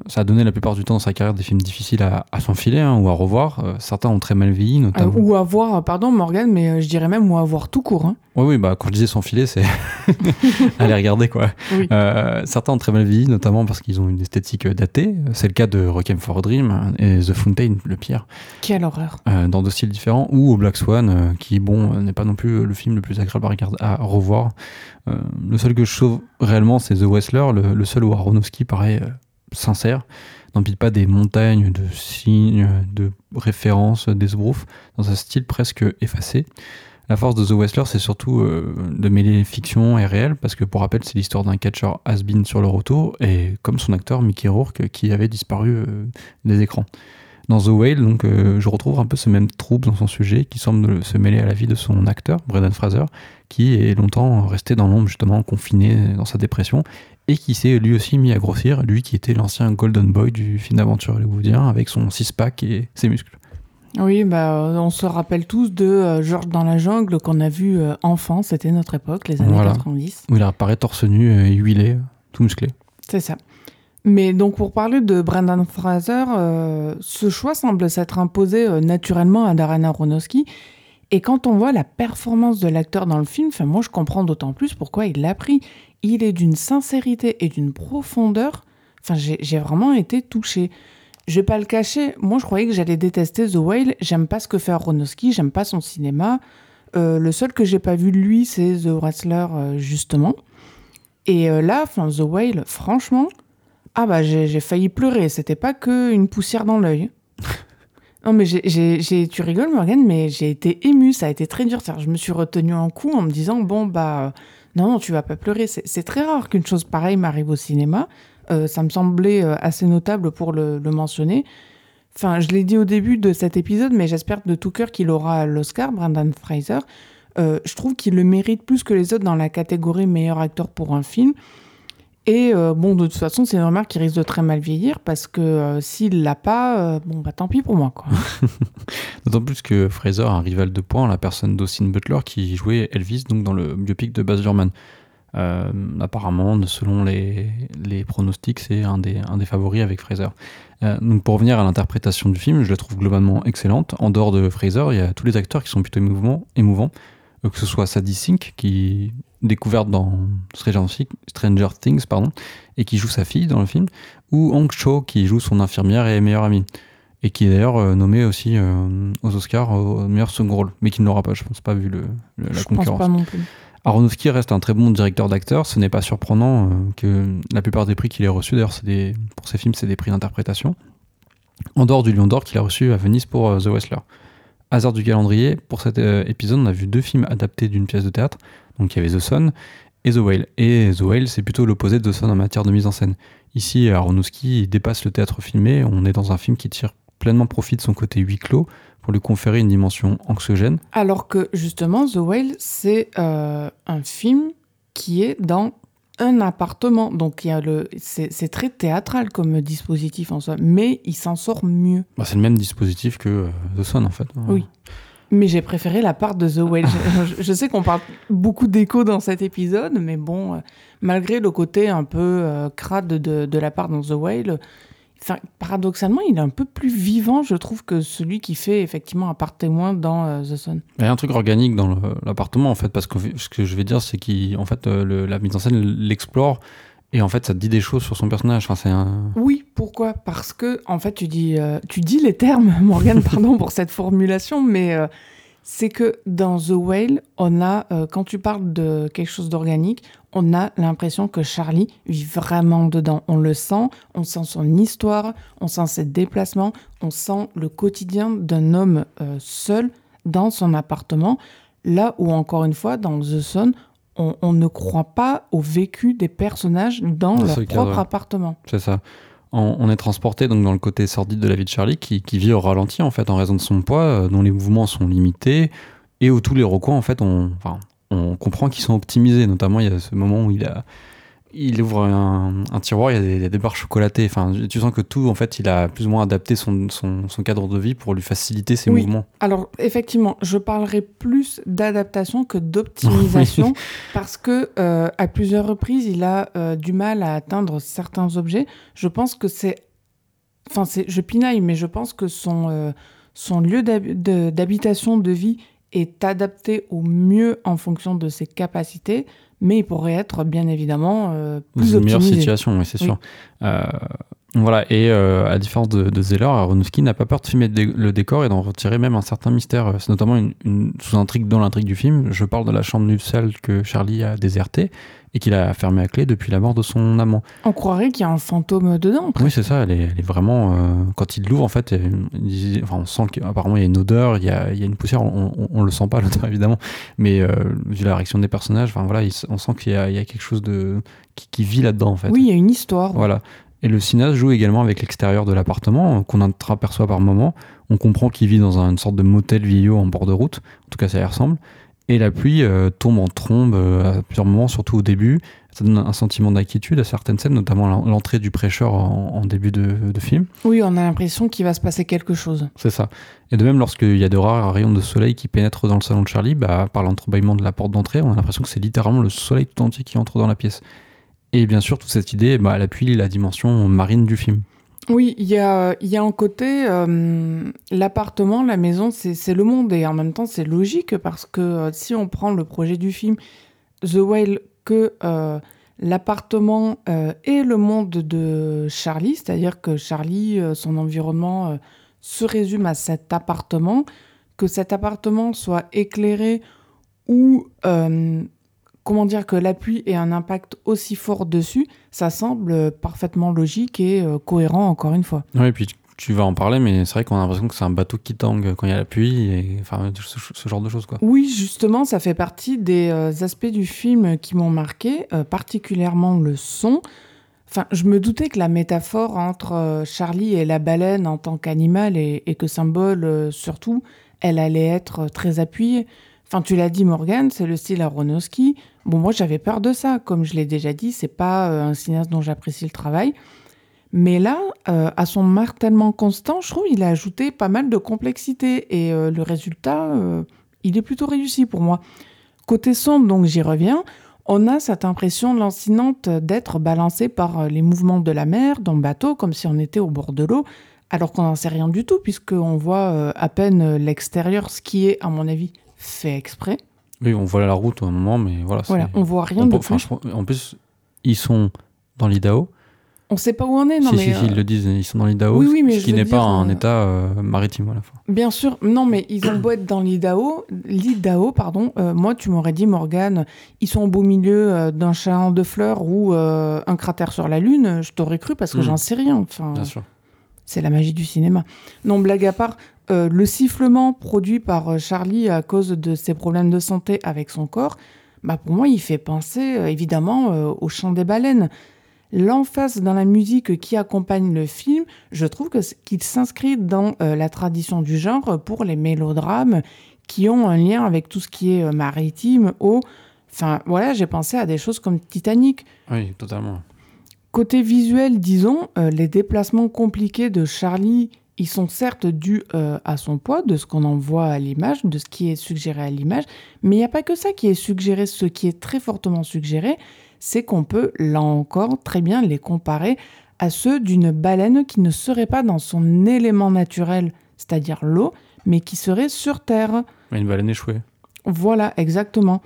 Ça a donné la plupart du temps dans sa carrière des films difficiles à, à s'enfiler hein, ou à revoir. Euh, certains ont très mal vieilli, Euh, notamment. ou avoir, euh, pardon Morgane, mais euh, je dirais même ou avoir tout court. hein. Oui, oui, bah, quand je disais s'enfiler, c'est aller regarder quoi. Oui. Euh, certains ont très mal vieilli, notamment parce qu'ils ont une esthétique euh, datée. C'est le cas de Requiem for a Dream et The Fountain, le pire. Quelle horreur. euh, dans deux styles différents, ou au Black Swan, euh, qui, bon, euh, n'est pas non plus euh, le film le plus agréable à, regarder, à revoir. Euh, le seul que je sauve réellement, c'est The Wrestler, le, le seul où Aronofsky paraît sincère, n'empile pas des montagnes de signes, de références, d'esbroufs, dans un style presque effacé. La force de The Wrestler, c'est surtout euh, de mêler fiction et réel, parce que pour rappel, c'est l'histoire d'un catcheur has-been sur le retour, et comme son acteur Mickey Rourke, qui avait disparu euh, des écrans. Dans The Whale, donc, euh, je retrouve un peu ce même trouble dans son sujet qui semble se mêler à la vie de son acteur, Brendan Fraser, qui est longtemps resté dans l'ombre, justement, confiné dans sa dépression, et qui s'est lui aussi mis à grossir, lui qui était l'ancien Golden Boy du film d'aventure hollywoodien, avec son six-pack et ses muscles. Oui, bah, on se rappelle tous de euh, Georges dans la jungle qu'on a vu euh, enfant. C'était notre époque, les années Voilà. 90. Où il apparaît torse nu, euh, huilé, tout musclé. C'est ça. Mais donc pour parler de Brendan Fraser, euh, ce choix semble s'être imposé euh, naturellement à Darren Aronofsky. Et quand on voit la performance de l'acteur dans le film, moi je comprends d'autant plus pourquoi il l'a pris. Il est d'une sincérité et d'une profondeur. Enfin j'ai vraiment été touchée. Je vais pas le cacher, moi je croyais que j'allais détester The Whale. J'aime pas ce que fait Aronofsky, j'aime pas son cinéma. Euh, le seul que j'ai pas vu de lui, c'est The Wrestler, justement. Et là, The Whale, franchement, ah bah j'ai failli pleurer. C'était pas que une poussière dans l'œil. non mais j'ai- tu rigoles Morgane, mais j'ai été émue. Ça a été très dur. Je me suis retenue en coup en me disant bon bah non non tu vas pas pleurer. C'est, très rare qu'une chose pareille m'arrive au cinéma. Euh, ça me semblait euh, assez notable pour le, le mentionner. Enfin, je l'ai dit au début de cet épisode, mais j'espère de tout cœur qu'il aura l'Oscar, Brendan Fraser. Euh, je trouve qu'il le mérite plus que les autres dans la catégorie meilleur acteur pour un film. Et euh, bon, de toute façon, c'est une remarque qui risque de très mal vieillir parce que euh, s'il l'a pas, euh, bon, bah tant pis pour moi, quoi. D'autant plus que Fraser a un rival de poing, la personne d'Austin Butler, qui jouait Elvis donc dans le biopic de Baz Luhrmann. Euh, apparemment, selon les, les pronostics, c'est un des, un des favoris avec Fraser. Donc pour revenir à l'interprétation du film, je la trouve globalement excellente. En dehors de Fraser, il y a tous les acteurs qui sont plutôt émouvants, que ce soit Sadie Sink, qui découverte dans Stranger Things, Stranger Things pardon, et qui joue sa fille dans le film, ou Hong Cho, qui joue son infirmière et meilleure amie et qui est d'ailleurs euh, nommé aussi euh, aux Oscars au meilleur second rôle, mais qui ne l'aura pas, je pense pas, vu le, le- la je pense concurrence. pas non plus. Aronofsky reste un très bon directeur d'acteur, ce n'est pas surprenant euh, que la plupart des prix qu'il ait reçus, d'ailleurs pour ses films c'est des prix d'interprétation, en dehors du Lion d'Or qu'il a reçu à Venise pour euh, The Wrestler. Hasard du calendrier, pour cet euh, épisode on a vu deux films adaptés d'une pièce de théâtre, donc il y avait The Sun et The Whale. Et The Whale c'est plutôt l'opposé de The Sun en matière de mise en scène. Ici Aronofsky dépasse le théâtre filmé, on est dans un film qui tire pleinement profit de son côté huis clos pour lui conférer une dimension anxiogène. Alors que justement, The Whale, c'est euh, un film qui est dans un appartement. Donc il y a le, c'est très théâtral comme dispositif en soi, mais il s'en sort mieux. Bah, c'est le même dispositif que euh, The Sun en fait. Oui. Mais j'ai préféré la part de The Whale. je, je sais qu'on parle beaucoup d'écho dans cet épisode, mais bon, euh, malgré le côté un peu euh, crade de, de la part dans The Whale, enfin, paradoxalement, il est un peu plus vivant, je trouve, que celui qui fait effectivement un part témoin dans euh, The Sun. Il y a un truc organique dans l'appartement en fait, parce que ce que je vais dire, c'est qu'en fait euh, le- la mise en scène l'explore et en fait ça te dit des choses sur son personnage. Enfin, c'est un... Oui, pourquoi? Parce que, en fait, tu dis, euh, tu dis les termes, Morgane, pardon pour cette formulation, mais euh, c'est que dans The Whale, on a, euh, quand tu parles de quelque chose d'organique, on a l'impression que Charlie vit vraiment dedans. On le sent, on sent son histoire, on sent ses déplacements, on sent le quotidien d'un homme euh, seul dans son appartement. Là où, encore une fois, dans The Sun, on, on ne croit pas au vécu des personnages dans Dans leur cadre, propre appartement. C'est ça. On, est transporté donc dans le côté sordide de la vie de Charlie qui, vit au ralenti en fait en raison de son poids, euh, dont les mouvements sont limités et où tous les recoins en fait on comprend qu'ils sont optimisés. Notamment il y a ce moment où il a il ouvre un, un tiroir, il y, a des, il y a des barres chocolatées. Enfin, tu sens que tout en fait il a plus ou moins adapté son, son, son cadre de vie pour lui faciliter ses Oui. mouvements. Alors, effectivement, je parlerai plus d'adaptation que d'optimisation parce que euh, à plusieurs reprises, il a euh, du mal à atteindre certains objets. Je pense que c'est. Enfin, c'est, je pinaille, mais je pense que son, euh, son lieu d'habitation, de vie est adapté au mieux en fonction de ses capacités, mais il pourrait être bien évidemment euh, Dans plus une meilleure optimisé. situation, oui, c'est Oui. sûr. Euh, voilà, et euh, à différence de, de Zeller, Aronofsky n'a pas peur de filmer le dé- le décor et d'en retirer même un certain mystère. C'est notamment une, une sous-intrigue dans l'intrigue du film. Je parle de la chambre nuptiale que Charlie a désertée et qu'il a fermée à clé depuis la mort de son amant. On croirait qu'il y a un fantôme dedans. Oui, c'est ça, elle est, elle est vraiment. euh, quand il l'ouvre, en fait, il enfin, on sent qu'apparemment il y a une odeur, il y a, il y a une poussière, on, on le sent pas, l'odeur évidemment, mais euh, vu la réaction des personnages, enfin, voilà, il on sent qu'il y, a- il y a quelque chose de, qui, qui vit là-dedans, en fait. Oui, il y a une histoire. Voilà. Et le cinéaste joue également avec l'extérieur de l'appartement, euh, qu'on entreaperçoit par moment. On comprend qu'il vit dans un- une sorte de motel vieillot en bord de route. En tout cas, ça y ressemble. Et la pluie euh, tombe en trombe euh, à plusieurs moments, surtout au début. Ça donne un sentiment d'inquiétude à certaines scènes, notamment l'en- l'entrée du prêcheur en, en début de, de film. Oui, on a l'impression qu'il va se passer quelque chose. C'est ça. Et de même, lorsqu'il y a de rares rayons de soleil qui pénètrent dans le salon de Charlie, bah, par l'entrebâillement de la porte d'entrée, on a l'impression que c'est littéralement le soleil tout entier qui entre dans la pièce. Et bien sûr, toute cette idée, bah, elle appuie la dimension marine du film. Oui, il y a, y a un côté, euh, l'appartement, la maison, c'est le monde. Et en même temps, c'est logique parce que euh, si on prend le projet du film, The Whale, que euh, l'appartement est le monde de Charlie, c'est-à-dire que Charlie, son environnement se résume à cet appartement, que cet appartement soit éclairé ou comment dire que l'appui ait un impact aussi fort dessus, ça semble parfaitement logique et cohérent encore une fois. Oui, et puis tu vas en parler, mais c'est vrai qu'on a l'impression que c'est un bateau qui tangue quand il y a la pluie, et enfin ce, genre de choses quoi. Oui, justement, ça fait partie des euh, aspects du film qui m'ont marqué, euh, particulièrement le son. Enfin, je me doutais que la métaphore entre euh, Charlie et la baleine en tant qu'animal et, que symbole surtout, elle allait être très appuyée. Enfin, tu l'as dit, Morgan, c'est le style Aronofsky. Bon, moi, j'avais peur de ça. Comme je l'ai déjà dit, c'est pas un cinéaste dont j'apprécie le travail. Mais là, euh, à son martèlement constant, je trouve qu'il a ajouté pas mal de complexité et euh, le résultat, euh, il est plutôt réussi pour moi. Côté son, donc j'y reviens, on a cette impression lancinante d'être balancé par les mouvements de la mer dans le bateau, comme si on était au bord de l'eau, alors qu'on n'en sait rien du tout, puisqu'on voit à peine l'extérieur, ce qui est, à mon avis, fait exprès. Oui, on voit la route à un moment, mais voilà. Voilà, on voit rien de plus. En plus, ils sont dans l'Idaho. On sait pas où on est, non si, mais. Si, si, ils euh, le disent, ils sont dans l'Idaho, oui, oui, ce qui n'est pas un euh, état euh, maritime à la fin. Bien sûr, non, mais ils ont beau être dans l'Idaho, l'Idaho, pardon. moi, tu m'aurais dit, Morgane, ils sont au beau milieu d'un champ de fleurs ou un cratère sur la Lune. Je t'aurais cru parce que hmm. j'en sais rien. Enfin, Bien sûr. C'est la magie du cinéma. Non, blague à part, le sifflement produit par Charlie à cause de ses problèmes de santé avec son corps, bah pour moi, il fait penser évidemment au chant des baleines l'emphase dans la musique qui accompagne le film, je trouve qu'il s'inscrit dans euh, la tradition du genre pour les mélodrames qui ont un lien avec tout ce qui est euh, maritime, eau. Enfin, voilà, j'ai pensé à des choses comme Titanic. Oui, totalement. Côté visuel, disons, euh, les déplacements compliqués de Charlie, ils sont certes dus à son poids, de ce qu'on en voit à l'image, de ce qui est suggéré à l'image, mais il n'y a pas que ça qui est suggéré. Ce qui est très fortement suggéré, c'est qu'on peut, là encore, très bien les comparer à ceux d'une baleine qui ne serait pas dans son élément naturel, c'est-à-dire l'eau, mais qui serait sur Terre. Une baleine échouée. Voilà, exactement.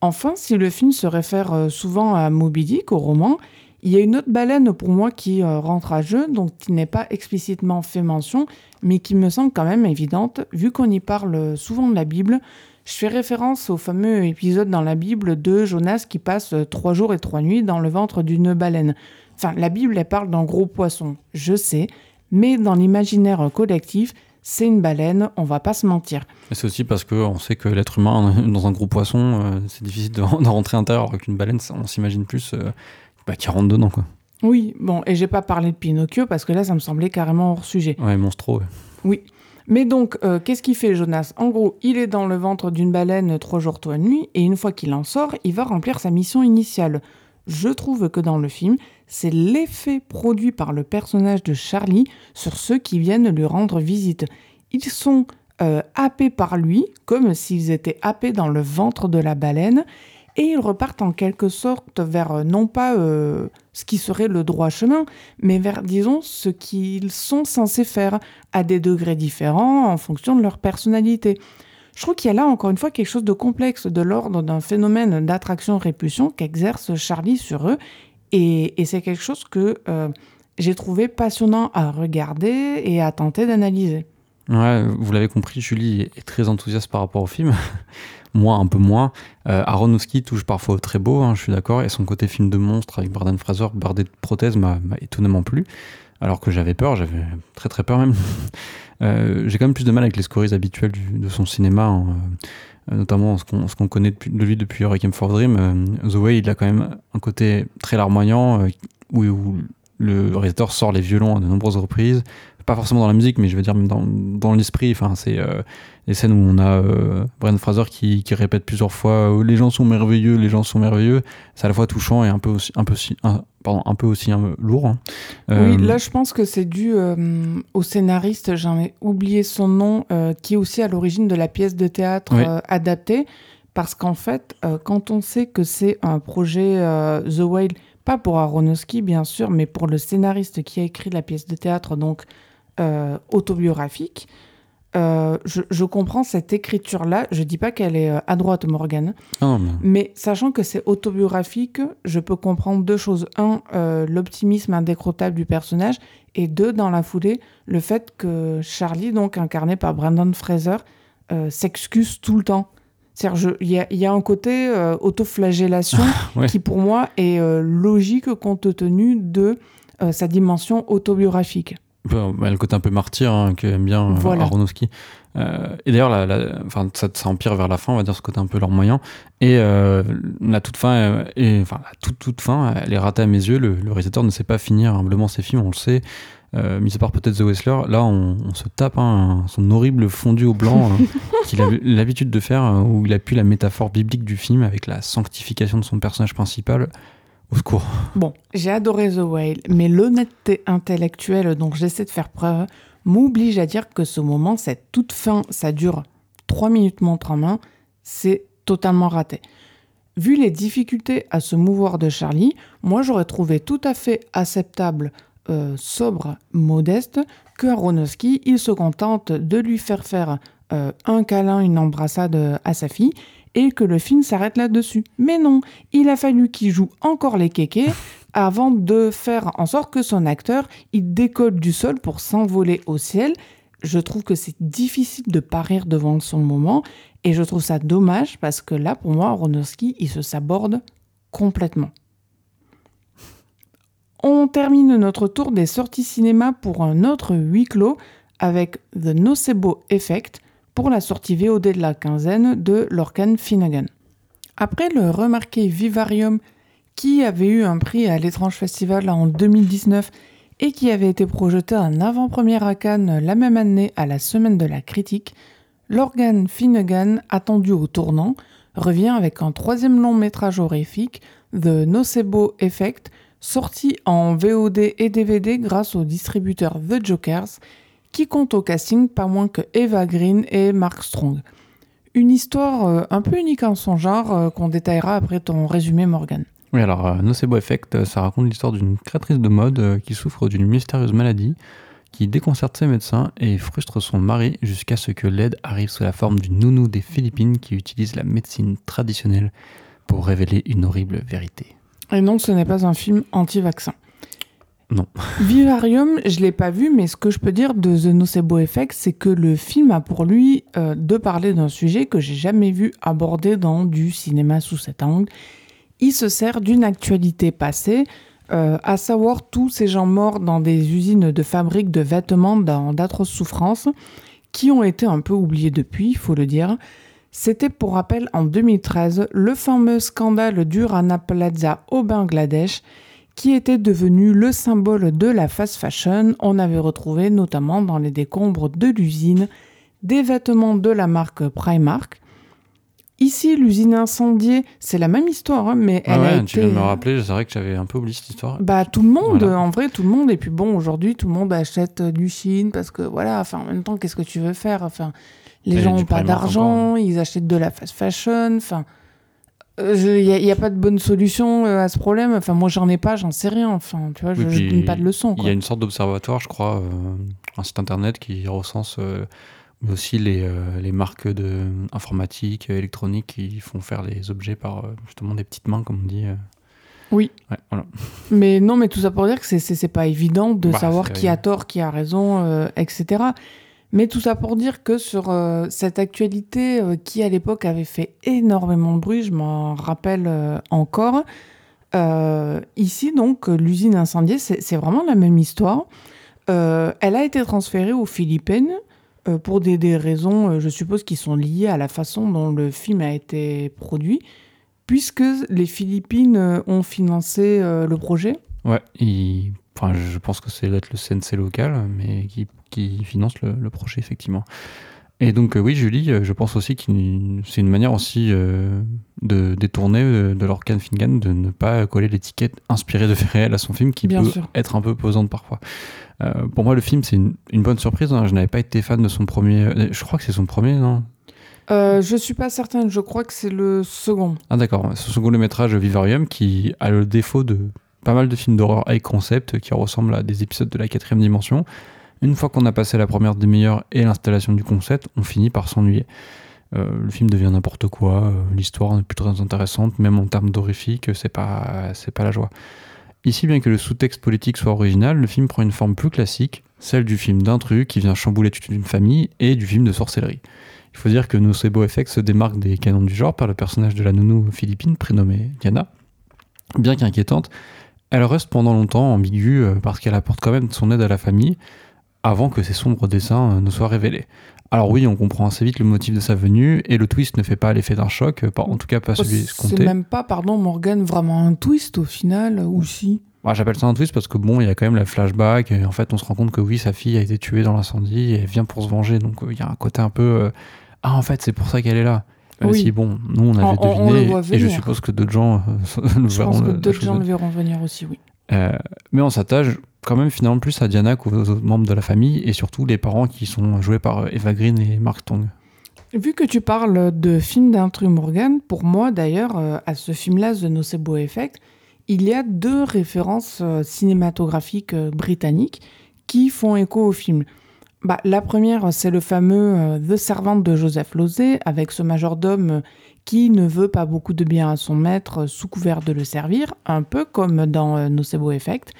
Enfin, si le film se réfère euh, souvent à Moby Dick, au roman, il y a une autre baleine pour moi qui euh, rentre à jeu, donc qui n'est pas explicitement fait mention, mais qui me semble quand même évidente, vu qu'on y parle souvent de la Bible. Je fais référence au fameux épisode dans la Bible de Jonas qui passe euh, trois jours et trois nuits dans le ventre d'une baleine. Enfin, la Bible, elle parle d'un gros poisson, je sais, mais dans l'imaginaire collectif, c'est une baleine, on va pas se mentir. C'est aussi parce qu'on sait que l'être humain, dans un gros poisson, euh, c'est difficile de, rentrer intérieur, alors qu'une baleine, on s'imagine plus bah, qui rentre dedans, quoi. Oui, bon, et j'ai pas parlé de Pinocchio parce que là, ça me semblait carrément hors sujet. Ouais, monstro. Oui. Mais donc, euh, qu'est-ce qu'il fait, Jonas? En gros, il est dans le ventre d'une baleine trois jours, trois nuits, et une fois qu'il en sort, il va remplir sa mission initiale. Je trouve que dans le film, c'est l'effet produit par le personnage de Charlie sur ceux qui viennent lui rendre visite. Ils sont euh, happés par lui, comme s'ils étaient happés dans le ventre de la baleine, et ils repartent en quelque sorte vers euh, non pas euh, ce qui serait le droit chemin, mais vers, disons, ce qu'ils sont censés faire à des degrés différents en fonction de leur personnalité. Je trouve qu'il y a là encore une fois quelque chose de complexe de l'ordre d'un phénomène d'attraction-répulsion qu'exerce Charlie sur eux, et, c'est quelque chose que euh, j'ai trouvé passionnant à regarder et à tenter d'analyser. Ouais, vous l'avez compris, Julie est très enthousiaste par rapport au film moi un peu moins. Euh, touche parfois au très beau, hein, je suis d'accord, et son côté film de monstre avec Barden Fraser, bardé de prothèses, m'a étonnamment plu, alors que j'avais peur, j'avais très très peur même. Euh, j'ai quand même plus de mal avec les scories habituelles de son cinéma, hein, euh, notamment ce qu'on connaît de lui depuis Requiem for Dream. Euh, The Way, il a quand même un côté très larmoyant, où, où le réalisateur sort les violons à de nombreuses reprises, pas forcément dans la musique, mais je veux dire dans, dans l'esprit. Enfin, c'est euh, les scènes où on a euh, Brian Fraser qui, qui, répète plusieurs fois euh, les gens sont merveilleux, les gens sont merveilleux. C'est à la fois touchant et un peu aussi, un peu, pardon, un peu aussi lourd. Hein. Oui, là je pense que c'est dû au scénariste, j'en ai oublié son nom, qui est aussi à l'origine de la pièce de théâtre adaptée. Parce qu'en fait, quand on sait que c'est un projet The Whale, pas pour Aronofsky bien sûr, mais pour le scénariste qui a écrit la pièce de théâtre, donc euh, autobiographique. Euh, je, comprends cette écriture-là. Je dis pas qu'elle est euh, à droite, Morgane. mais... sachant que c'est autobiographique, je peux comprendre deux choses. Un, l'optimisme indécrottable du personnage. Et deux, dans la foulée, le fait que Charlie, donc incarné par Brandon Fraser, s'excuse tout le temps. Il y a, y a, un côté euh, autoflagellation qui, pour moi, est euh, logique compte tenu de euh, sa dimension autobiographique. Bah, le côté un peu martyr hein, qu'aime bien voilà. Aronofsky. et d'ailleurs, la, ça, ça, empire vers la fin, on va dire ce côté un peu leur moyen. Et la toute fin, et, enfin, la toute, toute fin, elle est ratée à mes yeux. Le, le réalisateur ne sait pas finir humblement ses films, on le sait euh, mis à part peut-être The Wrestler, là on, se tape hein, son horrible fondu au blanc euh, qu'il a l'habitude de faire, euh, où il appuie la métaphore biblique du film avec la sanctification de son personnage principal. Au secours. Bon, j'ai adoré The Whale, mais l'honnêteté intellectuelle dont j'essaie de faire preuve m'oblige à dire que ce moment, cette toute fin, ça dure 3 minutes montre en main, c'est totalement raté. Vu les difficultés à se mouvoir de Charlie, moi j'aurais trouvé tout à fait acceptable euh, sobre, modeste, que il se contente de lui faire faire euh, un câlin, une embrassade à sa fille, et que le film s'arrête là-dessus. Mais non, il a fallu qu'il joue encore les kékés avant de faire en sorte que son acteur, il décolle du sol pour s'envoler au ciel. Je trouve que c'est difficile de parir devant son moment, et je trouve ça dommage parce que là, pour moi, Aronofsky, il se saborde complètement. On termine notre tour des sorties cinéma pour un autre huis clos avec The Nocebo Effect pour la sortie VOD de la quinzaine de Lorcan Finnegan. Après le remarqué Vivarium qui avait eu un prix à l'étrange festival en 2019 et qui avait été projeté en avant-première à Cannes la même année à la semaine de la critique, Lorcan Finnegan, attendu au tournant, revient avec un troisième long métrage horrifique, The Nocebo Effect, sorti en VOD et DVD grâce au distributeur The Jokers, qui compte au casting pas moins que Eva Green et Mark Strong. Une histoire euh, un peu unique en son genre euh, qu'on détaillera après ton résumé Morgan. Oui, alors euh, Nocebo Effect, ça raconte l'histoire d'une créatrice de mode qui souffre d'une mystérieuse maladie, qui déconcerte ses médecins et frustre son mari jusqu'à ce que l'aide arrive sous la forme d'une nounou des Philippines qui utilise la médecine traditionnelle pour révéler une horrible vérité. Et non, ce n'est pas un film anti-vaccin. Non. Vivarium, je l'ai pas vu, mais ce que je peux dire de The Nocebo Effect, c'est que le film a pour lui euh, de parler d'un sujet que j'ai jamais vu abordé dans du cinéma sous cet angle. Il se sert d'une actualité passée, euh, à savoir tous ces gens morts dans des usines de fabrique de vêtements dans d'atroces souffrances, qui ont été un peu oubliés depuis, il faut le dire. C'était pour rappel en 2013 le fameux scandale du Rana Plaza au Bangladesh qui était devenu le symbole de la fast fashion. On avait retrouvé notamment dans les décombres de l'usine des vêtements de la marque Primark. Ici, l'usine incendiée, c'est la même histoire, hein, mais ah elle ouais, a tu viens de me rappeler, c'est vrai que j'avais un peu oublié cette histoire. Bah tout le monde, en vrai, tout le monde. Et puis bon, aujourd'hui, tout le monde achète du Chine parce que voilà, enfin en même temps, qu'est-ce que tu veux faire Enfin, les gens n'ont pas d'argent, ils achètent de la fast fashion. Enfin, il euh, n'y a, pas de bonne solution euh, à ce problème. Enfin, moi, j'en ai pas, j'en sais rien. Enfin, tu vois, je, ne donne pas de leçon. Il y a une sorte d'observatoire, je crois, euh, un site internet qui recense aussi les, les marques de informatique, électronique qui font faire les objets par justement des petites mains, comme on dit. Oui. Ouais, voilà. Mais non, mais tout ça pour dire que c'est pas évident de bah, savoir qui a tort, qui a raison, etc. Mais tout ça pour dire que sur euh, cette actualité euh, qui à l'époque avait fait énormément de bruit, je m'en rappelle euh, encore, ici donc l'usine incendiée, c'est vraiment la même histoire. elle a été transférée aux Philippines pour des, des raisons, je suppose, qui sont liées à la façon dont le film a été produit, puisque les Philippines ont financé le projet. Ouais, Enfin, je pense que c'est être le CNC local, mais qui, qui finance le, projet, effectivement. Et donc, euh, oui, Julie, euh, je pense aussi que c'est une manière aussi euh, de détourner de leur Fingan, de ne pas coller l'étiquette inspirée de faits réels à son film, qui peut être un peu posante parfois. pour moi, le film, c'est une, bonne surprise. Hein. Je n'avais pas été fan de son premier. Je crois que c'est son premier, non? Euh, je suis pas certaine, je crois que c'est le second. Ah d'accord, ce second le métrage Vivarium qui a le défaut de pas mal de films d'horreur high concept qui ressemblent à des épisodes de la quatrième dimension. Une fois qu'on a passé la première demi-heure et l'installation du concept, on finit par s'ennuyer. Euh, le film devient n'importe quoi, euh, l'histoire n'est plus très intéressante, même en termes d'horrifique, c'est pas, c'est pas la joie. Ici, bien que le sous-texte politique soit original, le film prend une forme plus classique, celle du film d'intrus qui vient chambouler toute une famille et du film de sorcellerie. Il faut dire que Nocebo FX se démarque des canons du genre par le personnage de la nounou philippine prénommée Diana. Bien qu'inquiétante, elle reste pendant longtemps ambiguë euh, parce qu'elle apporte quand même son aide à la famille avant que ses sombres desseins euh, ne soient révélés. Alors oui, on comprend assez vite le motif de sa venue et le twist ne fait pas l'effet d'un choc, en tout cas pas celui escompté. C'est même pas, pardon Morgan, vraiment un twist au final, ou si? J'appelle ça un twist parce que bon, il y a quand même le flashback et en fait on se rend compte que oui, sa fille a été tuée dans l'incendie et elle vient pour se venger, donc il y a un côté un peu... ah en fait c'est pour ça qu'elle est là. Même oui. si, bon, nous, on avait deviné, et je suppose que d'autres gens le je verront. pense que d'autres gens le verront venir aussi, oui. Euh, mais on s'attache quand même finalement plus à Diana qu'aux autres membres de la famille, et surtout les parents qui sont joués par Eva Green et Mark Strong. Vu que tu parles de film d'Andrew Morgan, pour moi d'ailleurs, euh, à ce film-là, The Nocebo Effect, il y a deux références euh, cinématographiques britanniques qui font écho au film. Bah, la première, c'est le fameux euh, The Servant de Joseph Losey, avec ce majordome qui ne veut pas beaucoup de bien à son maître sous couvert de le servir, un peu comme dans euh, Nocebo Effect.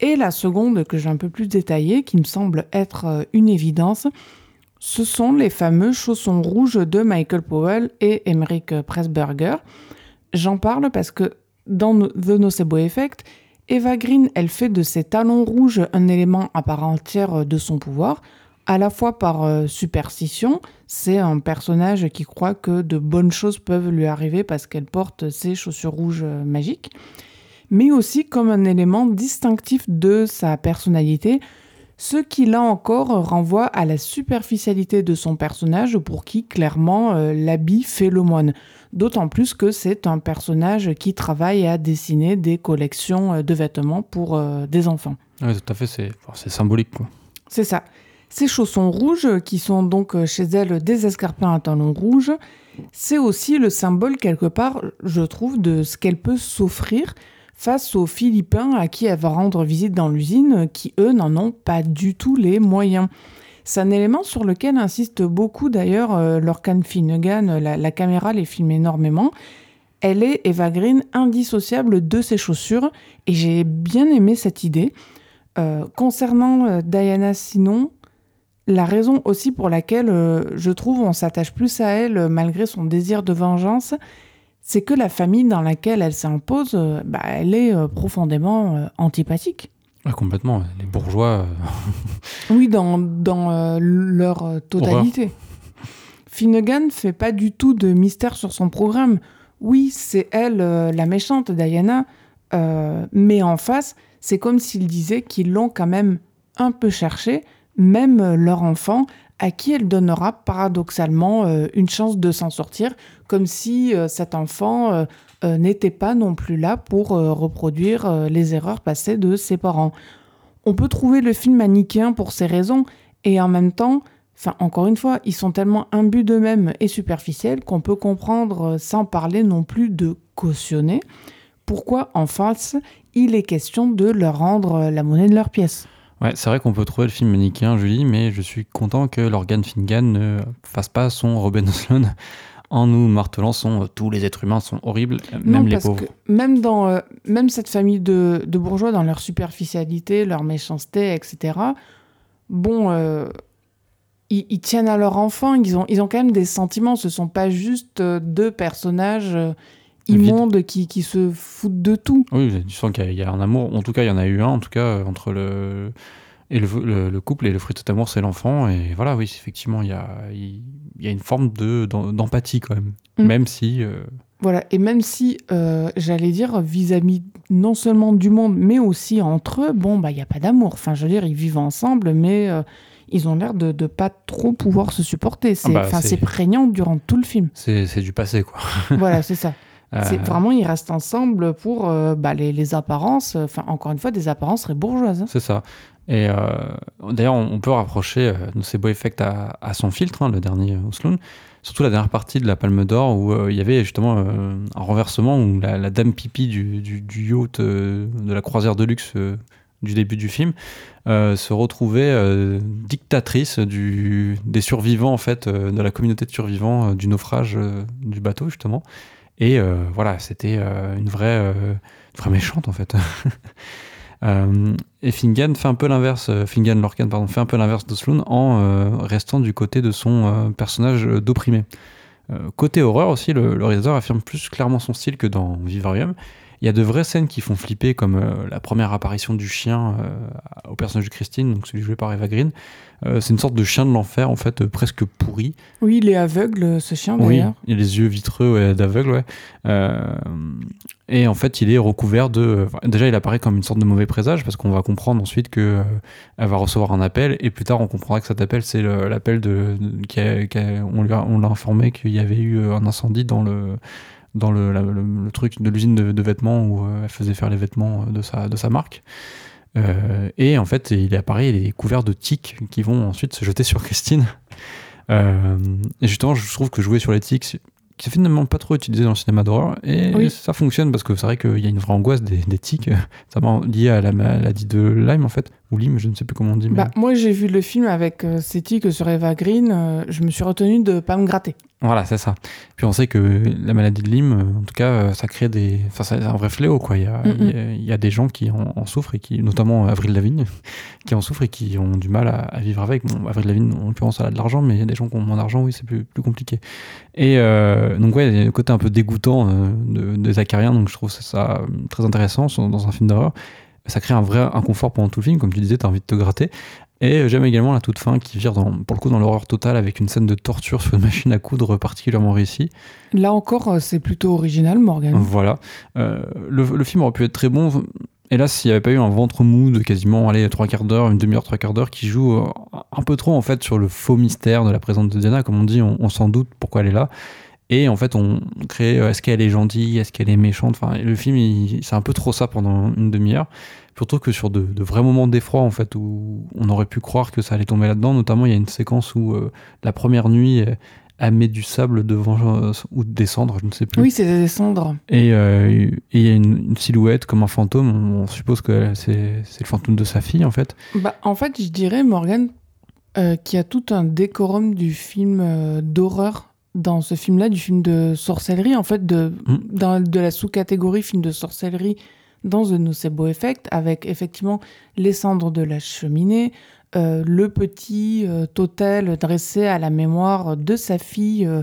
Et la seconde, que j'ai un peu plus détaillée, qui me semble être euh, une évidence, ce sont les fameux chaussons rouges de Michael Powell et Emmerich Pressburger. J'en parle parce que dans The Nocebo Effect, Eva Green, elle fait de ses talons rouges un élément à part entière de son pouvoir, à la fois par euh, superstition, c'est un personnage qui croit que de bonnes choses peuvent lui arriver parce qu'elle porte ses chaussures rouges euh, magiques, mais aussi comme un élément distinctif de sa personnalité, ce qui là encore renvoie à la superficialité de son personnage pour qui clairement euh, l'habit fait le moine. D'autant plus que c'est un personnage qui travaille à dessiner des collections euh, de vêtements pour euh, des enfants. Oui, tout à fait, c'est symbolique. C'est ça. Ces chaussons rouges, qui sont donc euh, chez elle des escarpins à talons rouges, c'est aussi le symbole quelque part, je trouve, de ce qu'elle peut s'offrir face aux Philippins à qui elle va rendre visite dans l'usine, qui eux n'en ont pas du tout les moyens. C'est un élément sur lequel insiste beaucoup d'ailleurs euh, Lorcan Finnegan, la, caméra les filme énormément. Elle est, Eva Green, indissociable de ses chaussures et j'ai bien aimé cette idée. Euh, concernant euh, Diana Sinon, la raison aussi pour laquelle je trouve on s'attache plus à elle malgré son désir de vengeance, c'est que la famille dans laquelle elle s'impose, bah, elle est profondément antipathique complètement, les bourgeois. Euh, oui, dans, dans euh, leur euh, totalité. Finnegan fait pas du tout de mystère sur son programme. Oui, c'est elle, la méchante, Diana, mais en face, c'est comme s'il disait qu'ils l'ont quand même un peu cherché, même leur enfant, à qui elle donnera paradoxalement une chance de s'en sortir, comme si cet enfant euh, n'était pas non plus là pour euh, reproduire euh, les erreurs passées de ses parents. On peut trouver le film manichéen pour ces raisons, et en même temps, encore une fois, ils sont tellement imbus d'eux-mêmes et superficiels qu'on peut comprendre sans parler non plus de cautionner pourquoi en face il est question de leur rendre la monnaie de leur pièce. Ouais, c'est vrai qu'on peut trouver le film manichéen, Julie, mais je suis content que Lorgan Fingan ne fasse pas son Robin Sloan en nous martelant sont euh, tous les êtres humains sont horribles, même les pauvres. même dans euh, même cette famille de, bourgeois dans leur superficialité, leur méchanceté, etc. Bon, euh, ils, tiennent à leur enfant, ils ont ils ont quand même des sentiments. Ce sont pas juste deux personnages immondes qui, qui, se foutent de tout. Oui, tu sens qu'il y, a un amour. En tout cas, il y en a eu un, en tout cas entre le et le, couple et le fruit de cet amour, c'est l'enfant. Et voilà, oui, effectivement, il y a, il y a une forme de, d'empathie quand même. Mm. Même si. Euh, voilà, et même si, euh, j'allais dire, vis-à-vis non seulement du monde, mais aussi entre eux, bon, bah, il n'y a pas d'amour. Enfin, je veux dire, ils vivent ensemble, mais euh, ils ont l'air de ne pas trop pouvoir se supporter. C'est, ah bah, prégnant durant tout le film. C'est du passé, quoi. voilà, c'est ça. C'est vraiment, ils restent ensemble pour bah, les, les, apparences. Enfin, encore une fois, des apparences très bourgeoises. Hein. C'est ça. Et euh, d'ailleurs, on peut rapprocher euh, Nocebo Effect à, à son filtre, hein, le dernier Osloon. Surtout la dernière partie de la Palme d'Or où euh, il y avait justement un renversement où la, dame pipi du, du, yacht de la croisière de luxe du début du film se retrouvait dictatrice du, des survivants en fait de la communauté de survivants du naufrage du bateau justement et voilà c'était une vraie, une vraie méchante en fait et Fingan fait un peu l'inverse, Fingan Lorcan, pardon, fait un peu l'inverse de Sloan en restant du côté de son personnage d'opprimé. côté horreur aussi, le, le, réalisateur affirme plus clairement son style que dans Vivarium. Il y a de vraies scènes qui font flipper, comme euh, la première apparition du chien euh, au personnage de Christine, donc celui joué par Eva Green. Euh, c'est une sorte de chien de l'enfer, en fait, presque pourri. Oui, il est aveugle, ce chien, d'ailleurs. Oui, il a les yeux vitreux d'aveugle, ouais. et en fait, il est recouvert de... déjà, il apparaît comme une sorte de mauvais présage, parce qu'on va comprendre ensuite qu'elle va recevoir un appel, et plus tard, on comprendra que cet appel, c'est l'appel de... on l'a informé qu'il y avait eu un incendie dans le dans le, le, truc de l'usine de, vêtements où euh, elle faisait faire les vêtements de sa, de sa marque. Euh, et en fait, il apparaît, il est couvert de tics qui vont ensuite se jeter sur Christine. Euh, et justement, je trouve que jouer sur les tics, qui est finalement pas trop utilisé dans le cinéma d'horreur, et ça fonctionne parce que c'est vrai qu'il y a une vraie angoisse des, des tics, liée à la maladie de Lyme en fait, ou Lyme, je ne sais plus comment on dit. Bah, moi, j'ai vu le film avec ces tics sur Eva Green, je me suis retenu de pas me gratter. Voilà, c'est ça. Puis on sait que la maladie de Lyme, en tout cas, euh, ça crée des. Enfin, c'est un vrai fléau, quoi. Il y a, il y a, des gens qui en, souffrent, et qui, notamment Avril Lavigne, qui en souffrent et qui ont du mal à, vivre avec. Bon, Avril Lavigne, en l'occurrence, elle a de l'argent, mais il y a des gens qui ont moins d'argent, oui, c'est plus, plus compliqué. Et euh, donc, ouais, il y a le côté un peu dégoûtant euh, de, des acariens, donc je trouve ça très intéressant dans un film d'horreur ça crée un vrai inconfort pendant tout le film, comme tu disais, tu as envie de te gratter. Et j'aime également la toute fin qui vire dans, pour le coup dans l'horreur totale avec une scène de torture sur une machine à coudre particulièrement réussie. Là encore, euh, c'est plutôt original, Morgan. Voilà. Euh, le, film aurait pu être très bon. Hélas, s'il n'y avait pas eu un ventre mou de quasiment allez, trois quarts d'heure, une demi-heure, trois quarts d'heure, qui joue euh, un peu trop en fait sur le faux mystère de la présence de Diana, comme on dit, on, s'en doute pourquoi elle est là. Et en fait, on crée est-ce qu'elle est gentille, est-ce qu'elle est méchante? Enfin, le film, c'est un peu trop ça pendant une demi-heure. Surtout que sur de, vrais moments d'effroi, en fait, où on aurait pu croire que ça allait tomber là-dedans. Notamment, il y a une séquence où euh, la première nuit, elle met du sable devant euh, ou des cendres, je ne sais plus. Oui, c'est des cendres. Et euh, il y a une, silhouette comme un fantôme. On, suppose que c'est le fantôme de sa fille, en fait. Bah, en fait, je dirais, Morgan, qu'il y a tout un décorum du film d'horreur dans ce film-là, du film de sorcellerie, en fait, de, hmm. dans, de la sous-catégorie film de sorcellerie dans The Nocebo Effect, avec effectivement les cendres de la cheminée, euh, le petit euh, hôtel dressé à la mémoire de sa fille euh,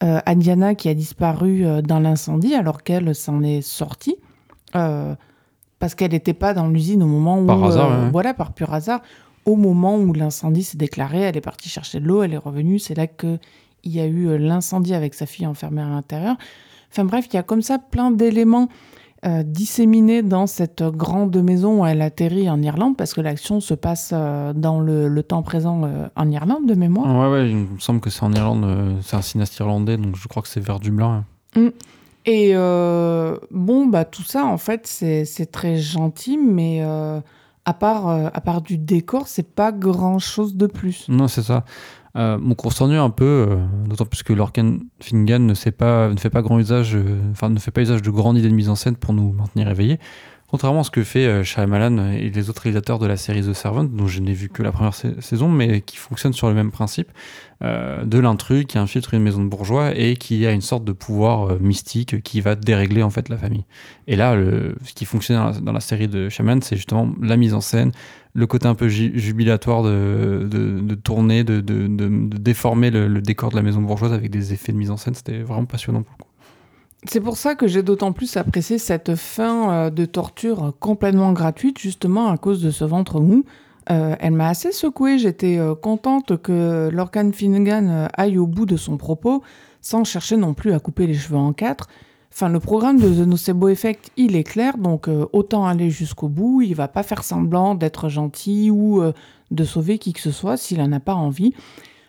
Adiana qui a disparu dans l'incendie alors qu'elle s'en est sortie. parce qu'elle n'était pas dans l'usine au moment où... Par hasard, Voilà, par pur hasard. Au moment où l'incendie s'est déclaré, elle est partie chercher de l'eau, elle est revenue. C'est là qu'il y a eu l'incendie avec sa fille enfermée à l'intérieur. Enfin bref, il y a comme ça plein d'éléments euh, disséminée dans cette grande maison où elle atterrit en Irlande, parce que l'action se passe euh, dans le, temps présent euh, en Irlande, de mémoire. Ouais, ouais, il me semble que c'est en Irlande, c'est un cinéaste irlandais, donc je crois que c'est vers Dublin. Mm. Et bon, bah tout ça, en fait, c'est très gentil, mais à, part, à part du décor, c'est pas grand-chose de plus. Non, c'est ça. Euh, mon cours s'ennuie un peu, euh, d'autant plus que Lorcan Fingan ne, sait pas, ne fait pas grand usage, euh, ne fait pas usage de grandes idées de mise en scène pour nous maintenir éveillés. Contrairement à ce que fait euh, Shyamalan et les autres réalisateurs de la série The Servant, dont je n'ai vu que la première saison, mais qui fonctionne sur le même principe, euh, de l'intrus qui infiltre une maison de bourgeois et qui a une sorte de pouvoir euh, mystique qui va dérégler en fait la famille. Et là, ce qui fonctionne dans la, série de Shyamalan, c'est justement la mise en scène, le côté un peu jubilatoire de, tourner, de, de déformer le, le, décor de la maison bourgeoise avec des effets de mise en scène. C'était vraiment passionnant pour le coup. C'est pour ça que j'ai d'autant plus apprécié cette fin euh, de torture complètement gratuite, justement à cause de ce ventre mou. Euh, elle m'a assez secouée, j'étais euh, contente que Lorcan Finnegan aille au bout de son propos, sans chercher non plus à couper les cheveux en quatre. Enfin, le programme de The Nocebo Effect, il est clair, donc autant aller jusqu'au bout, il va pas faire semblant d'être gentil ou de sauver qui que ce soit s'il en a pas envie.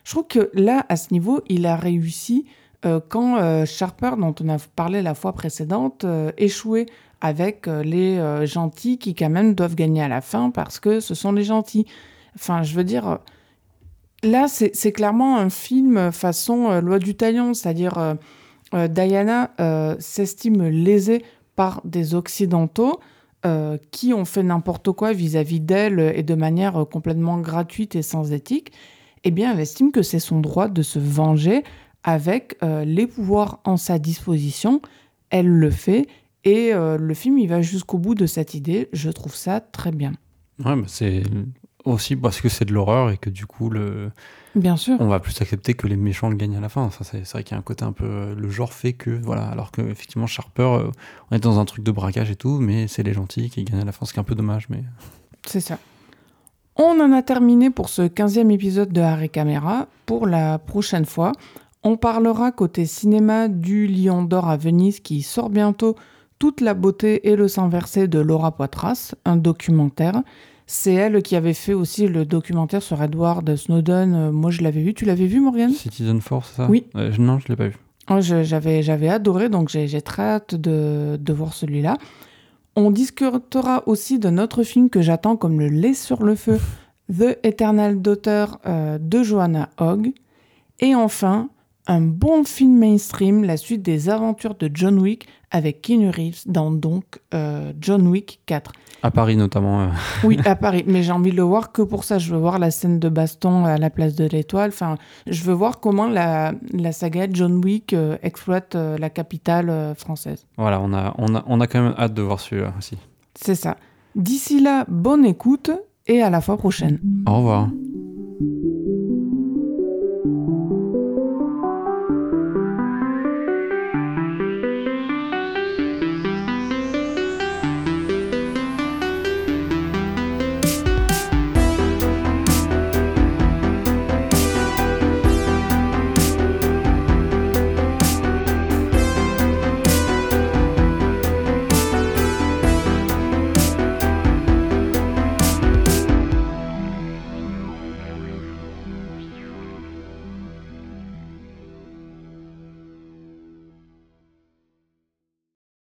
Je trouve que là, à ce niveau, il a réussi euh, quand euh, Sharper, dont on a parlé la fois précédente, euh, échouait avec les gentils qui quand même doivent gagner à la fin parce que ce sont les gentils. Enfin, je veux dire, là, c'est clairement un film façon Loi du Talion, c'est-à-dire Diana s'estime lésée par des Occidentaux. qui ont fait n'importe quoi vis-à-vis d'elle et de manière complètement gratuite et sans éthique, eh bien, elle estime que c'est son droit de se venger avec euh, les pouvoirs en sa disposition, elle le fait Et euh, le film, il va jusqu'au bout de cette idée. Je trouve ça très bien. Ouais, c'est aussi parce que c'est de l'horreur et que du coup, le... Bien sûr. on va plus accepter que les méchants le gagnent à la fin. Ça, c'est c'est vrai qu'il y a un côté un peu. euh, Le genre fait que. Voilà. Alors que, effectivement, Sharper, euh, on est dans un truc de braquage et tout, mais c'est les gentils qui gagnent à la fin, ce qui est un peu dommage. Mais C'est ça. On en a terminé pour ce 15e épisode de Arrêt Caméra. Pour la prochaine fois, on parlera côté cinéma du Lion d'Or à Venise qui sort bientôt Toute la beauté et le sang versé de Laura Poitras, un documentaire. C'est elle qui avait fait aussi le documentaire sur Edward Snowden. Euh, Moi, je l'avais vu. Tu l'avais vu, Morgane? Citizen Force, ça? Oui. Euh, je- non, je l'ai pas vu. Oh, J'avais j'avais adoré, donc j'ai j'ai très hâte de, de voir celui-là. On discutera aussi d'un autre film que j'attends comme le lait sur le feu, The Eternal Daughter euh, de Joanna Hogg. Et enfin, un bon film mainstream, la suite des aventures de John Wick avec Keanu Reeves dans donc euh, John Wick 4. À Paris, notamment. euh, Oui, à Paris. Mais j'ai envie de le voir que pour ça. Je veux voir la scène de baston à la place de l'Étoile. Enfin, je veux voir comment la, la saga John Wick euh, exploite la capitale française. voilà, on a, on, a, on a quand même hâte de voir celui-là aussi. C'est ça. D'ici là, bonne écoute et à la fois prochaine. Au revoir.